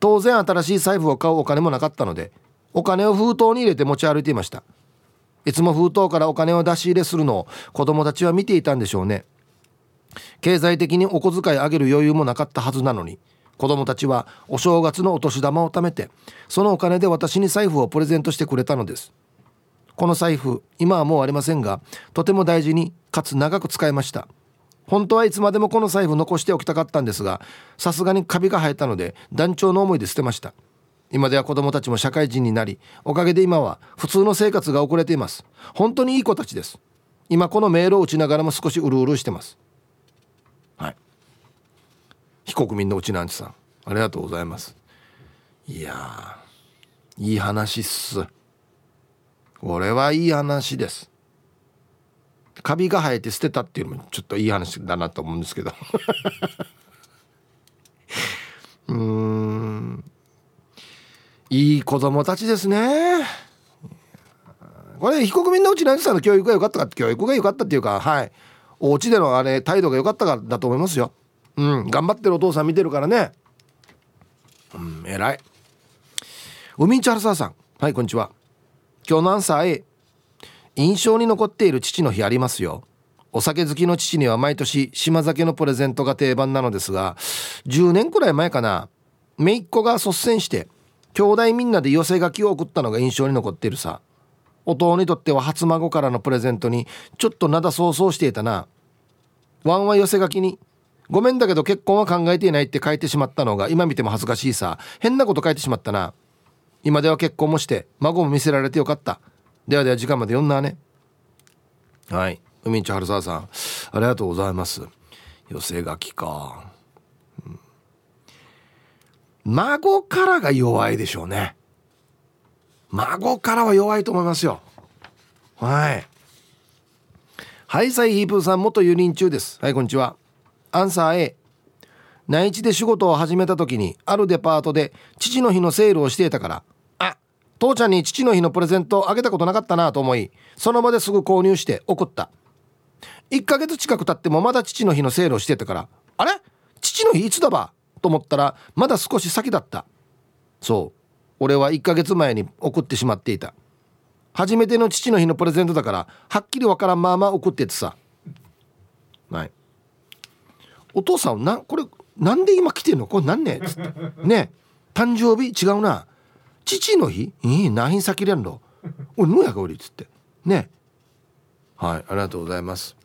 当然新しい財布を買うお金もなかったのでお金を封筒に入れて持ち歩いていました。いつも封筒からお金を出し入れするのを子供たちは見ていたんでしょうね。経済的にお小遣いあげる余裕もなかったはずなのに子供たちはお正月のお年玉を貯めてそのお金で私に財布をプレゼントしてくれたのです。この財布今はもうありませんがとても大事にかつ長く使いました。本当はいつまでもこの財布残しておきたかったんですがさすがにカビが生えたので団長の思いで捨てました。今では子供たちも社会人になりおかげで今は普通の生活が遅れています。本当にいい子たちです。今このメールを打ちながらも少しうるうるしてます。はい。非国民のうちなんちさんありがとうございます。いやいい話っす。これはいい話です。カビが生えて捨てたっていうのもちょっといい話だなと思うんですけど。うん。いい子供たちですね。これ非国民のうち何さんの教育が良かったかって教育が良かったっていうかはい。お家でのあれ態度が良かったからだと思いますよ。うん。頑張ってるお父さん見てるからね。うん偉い。海んちはるささん。はいこんにちは。今日のアンサー A 印象に残っている父の日ありますよ。お酒好きの父には毎年島酒のプレゼントが定番なのですが10年くらい前かな。姪っ子が率先して兄弟みんなで寄せ書きを送ったのが印象に残っているさ。弟にとっては初孫からのプレゼントにちょっと灘想像していたな。ワンは寄せ書きにごめんだけど結婚は考えていないって書いてしまったのが今見ても恥ずかしいさ。変なこと書いてしまったな。今では結婚もして孫も見せられてよかった。ではでは時間まで読んだね。はい。海んち春沢さんありがとうございます。寄せ書きか、うん、孫からが弱いでしょうね。孫からは弱いと思いますよ。はい。はいサイヒープーさん元輸入中です。はいこんにちは。アンサー A 内地で仕事を始めた時にあるデパートで父の日のセールをしていたから父ちゃんに父の日のプレゼントあげたことなかったなと思いその場ですぐ購入して送った。1ヶ月近く経ってもまだ父の日のセールをしてたからあれ？父の日いつだば？と思ったらまだ少し先だった。そう。俺は1ヶ月前に送ってしまっていた。初めての父の日のプレゼントだからはっきりわからんまま送っててさ。はい。お父さんなこれなんで今来てんの？これ何ねっつって。ね誕生日？違うな。父の日？いい何先れんの？おいぬやかおりっつって。ね。はいありがとうございます。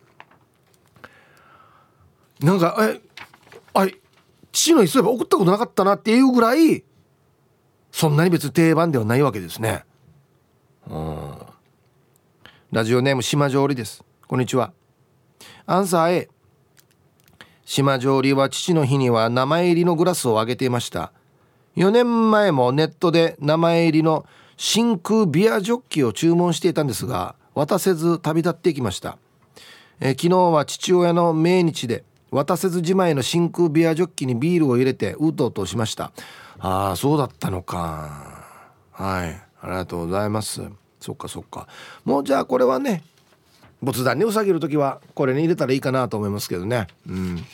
なんかえあ父の日そういえば送ったことなかったなっていうぐらいそんなに別に定番ではないわけですね。うん。ラジオネーム島上りです。こんにちは。アンサー A 島上りは父の日には名前入りのグラスをあげていました4年前もネットで名前入りの真空ビアジョッキを注文していたんですが渡せず旅立っていきました、え昨日は父親の命日で渡せずじまいの真空ビアジョッキにビールを入れてうとうとしました。ああそうだったのか。はい。ありがとうございます。そっかそっか。もうじゃあこれはね仏壇にうさぎる時はこれに入れたらいいかなと思いますけどね。うん。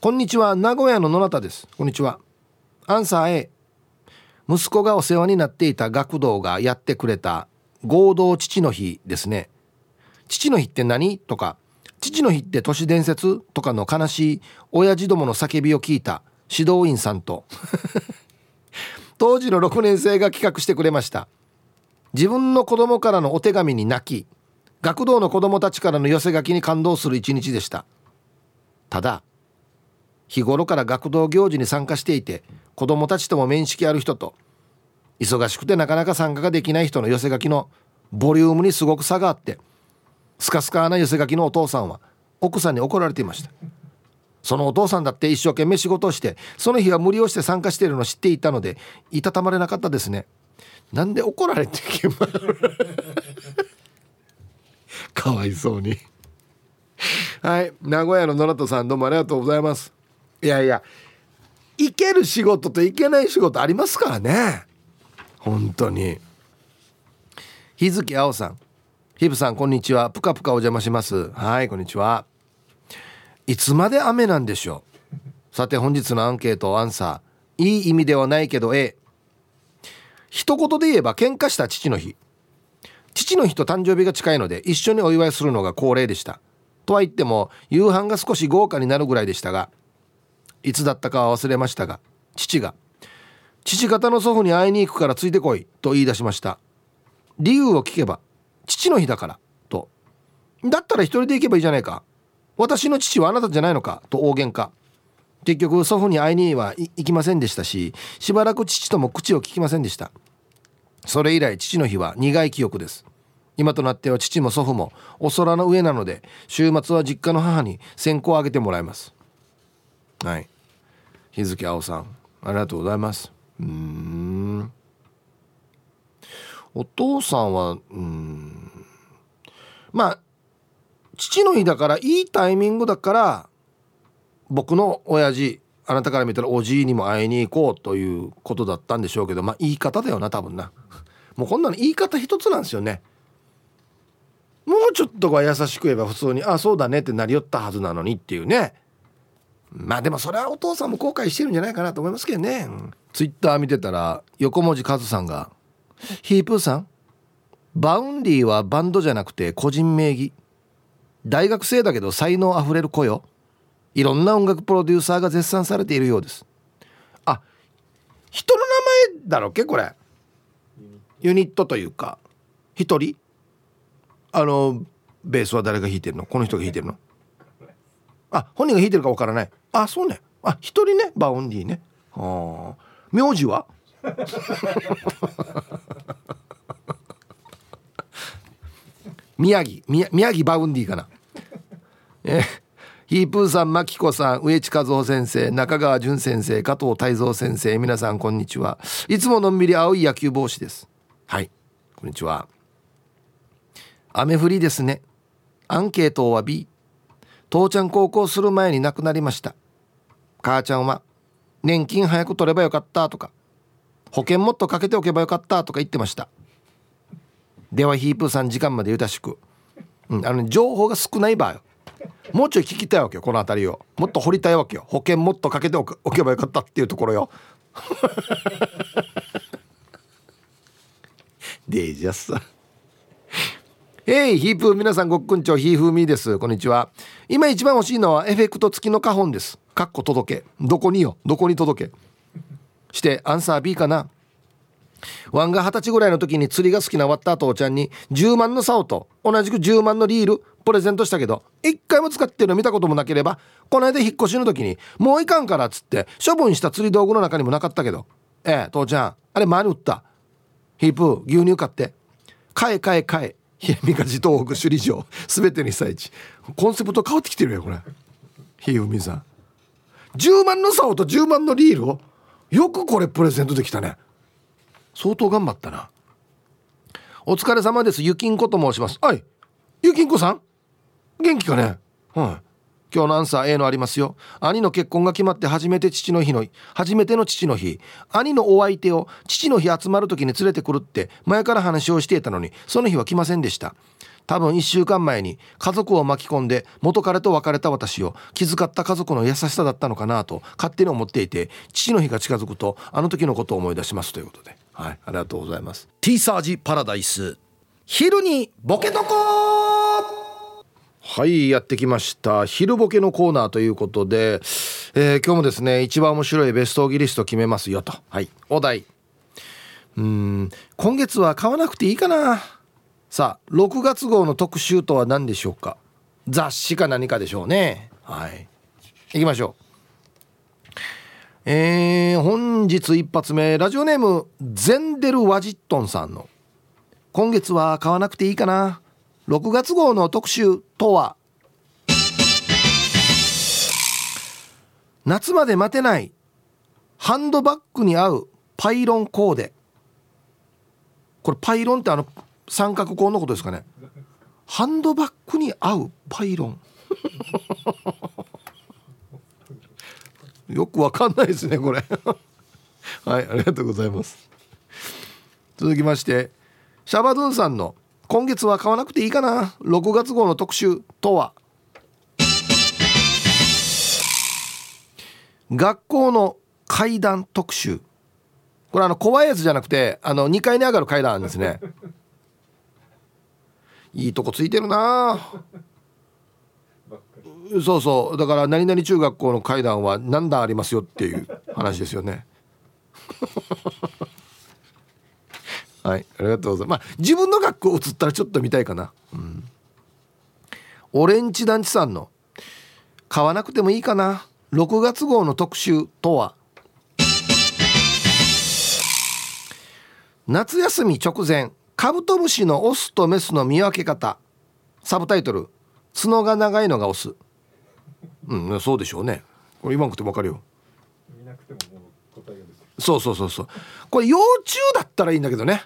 こんにちは。名古屋の野中です。こんにちは。アンサー A 息子がお世話になっていた学童がやってくれた合同父の日ですね。父の日って何？とか父の日って都市伝説？とかの悲しい親父どもの叫びを聞いた指導員さんと。当時の6年生が企画してくれました。自分の子供からのお手紙に泣き学童の子供たちからの寄せ書きに感動する一日でした。ただ日頃から学童行事に参加していて子供たちとも面識ある人と忙しくてなかなか参加ができない人の寄せ書きのボリュームにすごく差があってスカスカな寄せ書きのお父さんは奥さんに怒られていました。そのお父さんだって一生懸命仕事をしてその日は無理をして参加しているのを知っていたのでいたたまれなかったですね。なんで怒られてけば かわいそうに。はい。名古屋の野中さんどうもありがとうございます。いやいや行ける仕事と行けない仕事ありますからね。本当に。日月青さん。ヒブさんこんにちは。ぷかぷかお邪魔します。はいこんにちは。いつまで雨なんでしょう。さて本日のアンケートアンサー。いい意味ではないけど A 一言で言えば喧嘩した父の日。父の日と誕生日が近いので一緒にお祝いするのが恒例でした。とは言っても夕飯が少し豪華になるぐらいでしたがいつだったかは忘れましたが父が父方の祖父に会いに行くからついてこいと言い出しました。理由を聞けば父の日だからと。だったら一人で行けばいいじゃないか。私の父はあなたじゃないのかと大喧嘩。結局祖父に会いには行きませんでしたししばらく父とも口を聞きませんでした。それ以来父の日は苦い記憶です。今となっては父も祖父もお空の上なので週末は実家の母に線香をあげてもらいます。はい。日付青さんありがとうございます。うん。お父さんはうん。まあ父の日だからいいタイミングだから僕の親父あなたから見たらおじいにも会いに行こうということだったんでしょうけどまあ言い方だよな多分な。もうこんなの言い方一つなんですよね。もうちょっとが優しく言えば普通に「あそうだね」ってなりよったはずなのにっていうね。まあでもそれはお父さんも後悔してるんじゃないかなと思いますけどね、うん、ツイッター見てたら横文字カズさんがヒープーさん Vaundy はバンドじゃなくて個人名義。大学生だけど才能あふれる子よ。いろんな音楽プロデューサーが絶賛されているようです。あ人の名前だろっけこれ。ユニット。というか。一人？あのベースは誰が弾いてるの？この人が弾いてるの？あ本人が弾いてるかわからないあそうねあ一人ね Vaundy ねあ名字は？宮城宮城 Vaundy かなえヒープーさん、マキコさん、植地和夫先生、中川淳先生、加藤泰造先生、皆さんこんにちは。いつものんびり青い野球帽子です。はい、こんにちは。雨降りですね。アンケートは B。父ちゃん高校する前に亡くなりました。母ちゃんは、年金早く取ればよかったとか、保険もっとかけておけばよかったとか言ってました。ではヒープーさん時間までゆたしく、うん、あの、情報が少ない場合もうちょい聞きたいわけよこの辺りを。もっと掘りたいわけよ。保険もっとかけておけばよかったっていうところよ。デイジャスさえいヒープー皆さんごっくんちょヒーフーミーです。こんにちは。今一番欲しいのはエフェクト付きの花本です。かっこ届け。どこによ？どこに届け？してアンサー B かな？ワンが二十歳ぐらいの時に釣りが好きな割った父ちゃんに10万の竿と同じく10万のリールプレゼントしたけど一回も使ってるの見たこともなければこの間引っ越しの時にもういかんからっつって処分した釣り道具の中にもなかったけど。ええ父ちゃんあれ前に売った。ヒープ牛乳買って。買え買え買え。冷みかじ東北首里城全てに被災地コンセプト変わってきてるよこれ。ひうみさん。10万の竿と10万のリールをよくこれプレゼントできたね。相当頑張ったな。お疲れ様です。ゆきんこと申します。はい。ゆきんこさん？元気かね？はい。今日のアンサー A のありますよ。兄の結婚が決まって初めて父の日の初めての父の日。兄のお相手を父の日集まる時に連れてくるって前から話をしていたのにその日は来ませんでした。多分1週間前に家族を巻き込んで元彼と別れた私を気遣った家族の優しさだったのかなと勝手に思っていて父の日が近づくとあの時のことを思い出しますということで。はい。ありがとうございます。T サージパラダイス。昼にボケとこはいやってきました。昼ボケのコーナーということで、えー、今日もですね一番面白いベストギリスト決めますよと。はいお題。うん今月は買わなくていいかな。さあ6月号の特集とは何でしょうか。雑誌か何かでしょうね。はい行きましょう。えー、本日一発目ラジオネームゼンデル・ワジットンさんの「今月は買わなくていいかな。6月号の特集とは夏まで待てないハンドバッグに合うパイロンコーデ。これパイロンってあの三角コーンのことですかね。ハンドバッグに合うパイロン。よくわかんないですねこれ。はいありがとうございます。続きましてシャバドゥンさんの今月は買わなくていいかな。6月号の特集とは？学校の階段特集。これあの怖いやつじゃなくてあの2階に上がる階段ですね。いいとこついてるな。そうそう。だから何々中学校の階段は何段ありますよっていう話ですよねはいありがとうございます。まあ自分の学校映ったらちょっと見たいかな。うん。オレンジ団地さんの買わなくてもいいかな。6月号の特集とは。夏休み直前カブトムシのオスとメスの見分け方。サブタイトル角が長いのがオス。うんそうでしょうね。これ言わなくても分かるよ。そうそうそうそう。これ幼虫だったらいいんだけどね。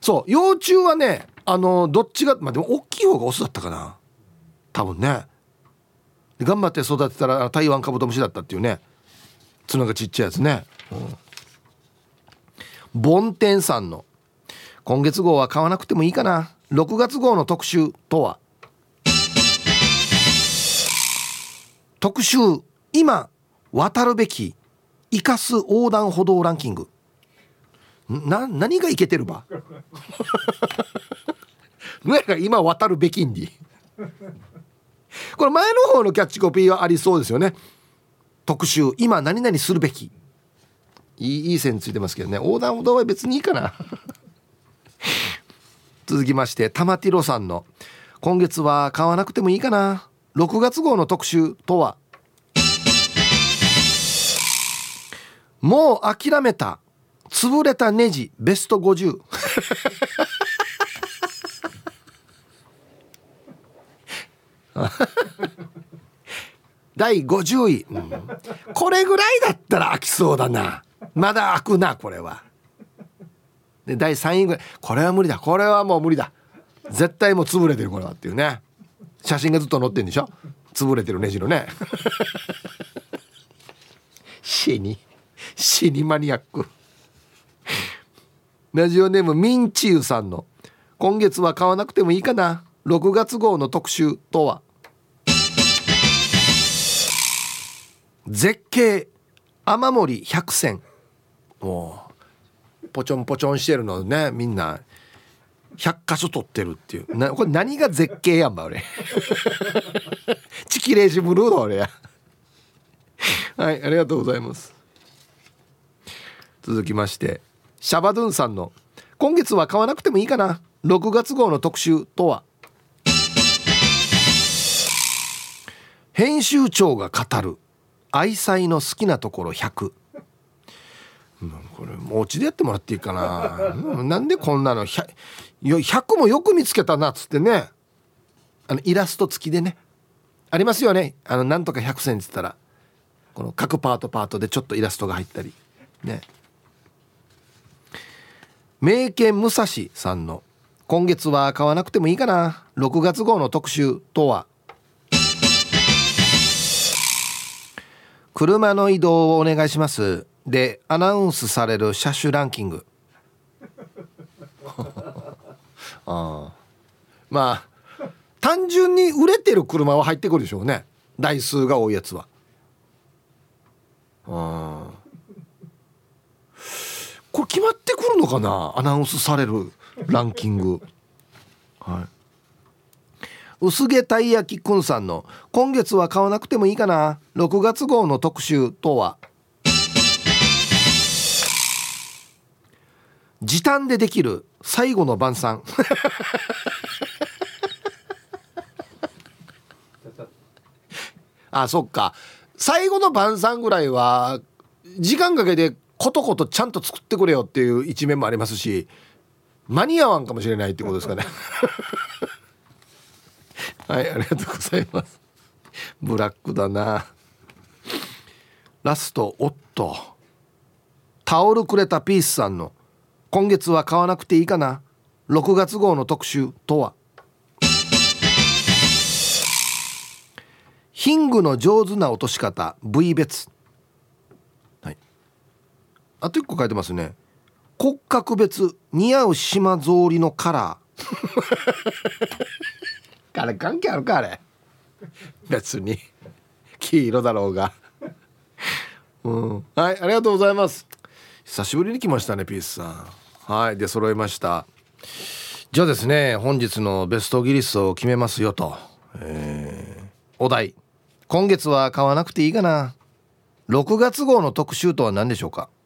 そう幼虫はねあのどっちがまあでも大きい方がオスだったかな。多分ね。頑張って育てたら台湾カブトムシだったっていうね。角がちっちゃいやつね、うん、ボンテンさんの今月号は買わなくてもいいかな。6月号の特集とは。特集今渡るべき生かす横断歩道ランキング。な何がいけてるば？上が今渡るべきんでこれ前の方のキャッチコピーはありそうですよね。特集今何々するべき。いいいい線ついてますけどね。横断歩道は別にいいかな。続きまして玉ティロさんの「今月は買わなくてもいいかな」6月号の特集とは「もう諦めた。潰れたネジ。ベスト50」第50位、うん、これぐらいだったら飽きそうだな。まだ開くなこれは。で第3位ぐらい。これは無理だ。これはもう無理だ。絶対もう潰れてるこれはっていうね。写真がずっと載ってんでしょ？潰れてるネジのね。死に。死にマニアック。ラジオネームミンチユさんの「今月は買わなくてもいいかな。6月号の特集とは」絶景雨漏り百選。もうポチョンポチョンしてるのねみんな。100箇所撮ってるっていう。なこれ何が絶景やんば俺。チキレージブルーの俺や。はいありがとうございます。続きましてシャバドゥンさんの「今月は買わなくてもいいかな6月号の特集とは」編集長が語る愛妻の好きなところ100これもうお家でやってもらっていいかな。なんでこんなの 100, 100もよく見つけたなっつってね。あのイラスト付きでね。ありますよね。あのなんとか100選っつったら。この各パートパートでちょっとイラストが入ったり。ね。名犬武蔵さんの「今月は買わなくてもいいかな。6月号の特集」とは。車の移動をお願いします。でアナウンスされる車種ランキング。あまあ単純に売れてる車は入ってくるでしょうね。台数が多いやつは。あ。これ決まってくるのかな？アナウンスされるランキング。はい。薄毛たい焼きくんさんの「今月は買わなくてもいいかな？6月号の特集」とは？時短でできる最後の晩餐。あそっか。最後の晩餐ぐらいは時間かけてことことちゃんと作ってくれよっていう一面もありますし間に合わんかもしれないってことですかね。はいありがとうございます。ブラックだな。ラストおっと。タオルくれたピースさんの「今月は買わなくていいかな。6月号の特集」とは。ヒングの上手な落とし方部位別。あと1個書いてますね。骨格別似合う島草履のカラー。あれ関係あるかあれ？別に。黄色だろうが。うん。はいありがとうございます。久しぶりに来ましたねピースさん。はいで揃いました。じゃあですね本日のベストギリスを決めますよと、えー、お題。今月は買わなくていいかな。6月号の特集とは何でしょうか？はい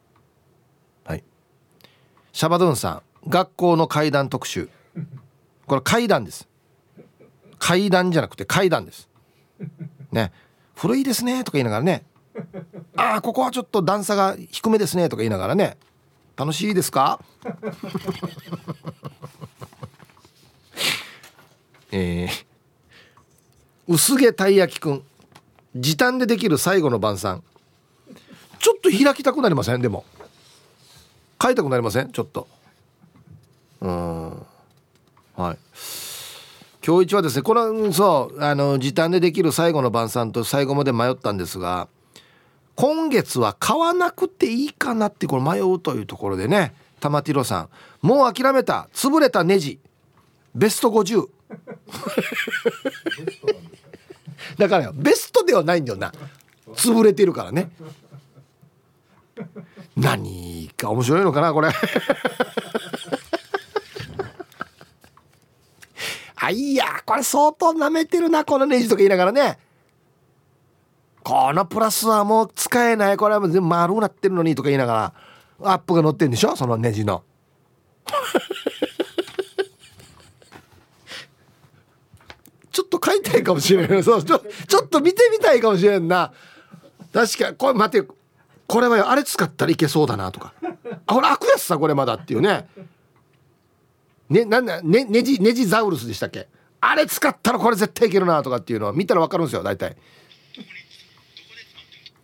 シャバドゥンさん学校の階段特集。これ階段です。階段じゃなくて階段です。ね。古いですねとか言いながらね。ああここはちょっと段差が低めですねとか言いながらね。楽しいですか？えー、薄毛たい焼きくん。時短でできる最後の晩餐。ちょっと開きたくなりません？でも。書いたくなりません？ちょっと。うん。はい。今日一はですねこのそうあの時短でできる最後の晩餐と最後まで迷ったんですが今月は買わなくていいかなってこれ迷うというところでね玉ティロさん。もう諦めた。潰れたネジ。ベスト50だからベストではないんだよな。潰れてるからね。何か面白いのかなこれ。あいやこれ相当なめてるなこのネジとか言いながらね。このプラスはもう使えないこれは全部丸くなってるのにとか言いながらアップが乗ってんでしょそのネジの。ちょっと買いたいかもしれな。いそうちょちょっと見てみたいかもしれんな。確かこれ待ってこれはあれ使ったらいけそうだなとかあこれ開くやつさこれまだっていうねね、なんだ、ね、ネジ、ネジザウルスでしたっけ？あれ使ったらこれ絶対いけるなとかっていうのは見たら分かるんですよ、大体。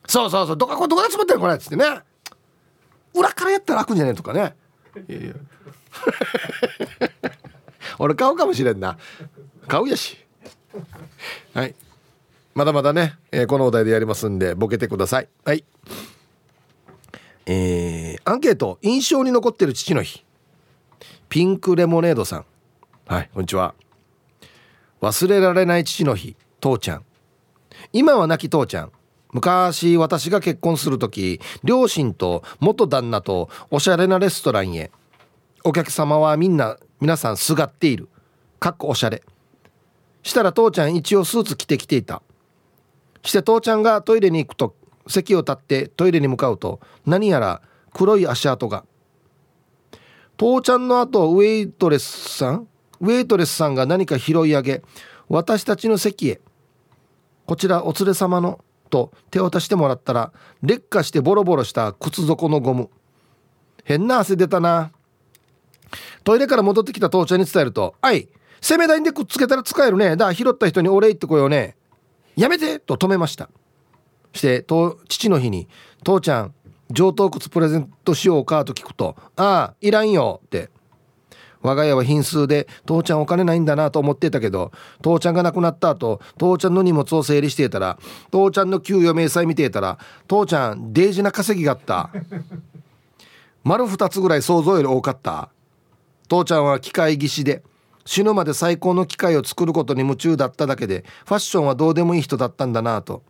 そうそうそう、どこ、どこで詰まってるこれっつってね。裏からやったら開くんじゃねえとかね。いやいや 俺買うかもしれんな。買うやし。はい。まだまだね、えー、このお題でやりますんで、ボケてください。はい。えー、アンケート、印象に残ってる父の日。ピンクレモネードさん。はいこんにちは。忘れられない父の日父ちゃん。今は亡き父ちゃん。昔私が結婚する時両親と元旦那とおしゃれなレストランへ。お客様はみんな皆さんすがっている。かっこおしゃれ。したら父ちゃん一応スーツ着てきていた。して父ちゃんがトイレに行くと席を立ってトイレに向かうと何やら黒い足跡が。父ちゃんの後ウェイトレスさん？ウェイトレスさんが何か拾い上げ私たちの席へ。こちらお連れ様のと手を渡してもらったら劣化してボロボロした靴底のゴム。変な汗出たな。トイレから戻ってきた父ちゃんに伝えると「あい攻め台でくっつけたら使えるね。だ拾った人にお礼言ってこようね。やめて!」と止めました。して父の日に「父ちゃん上等靴プレゼントしようかと聞くと「ああいらんよ」って。我が家は品数で父ちゃんお金ないんだなと思ってたけど父ちゃんが亡くなった後父ちゃんの荷物を整理していたら父ちゃんの給与明細見ていたら父ちゃんデージな稼ぎがあった。丸2つぐらい想像より多かった。父ちゃんは機械技師で死ぬまで最高の機械を作ることに夢中だっただけでファッションはどうでもいい人だったんだなと。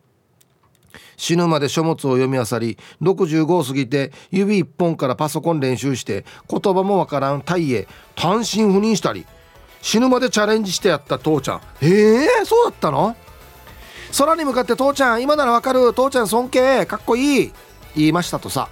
死ぬまで書物を読み漁り65を過ぎて指一本からパソコン練習して言葉もわからんタイへ単身赴任したり死ぬまでチャレンジしてやった父ちゃん。へえ、そうだったの？空に向かって父ちゃん今ならわかる。父ちゃん尊敬。かっこいい。言いましたとさ。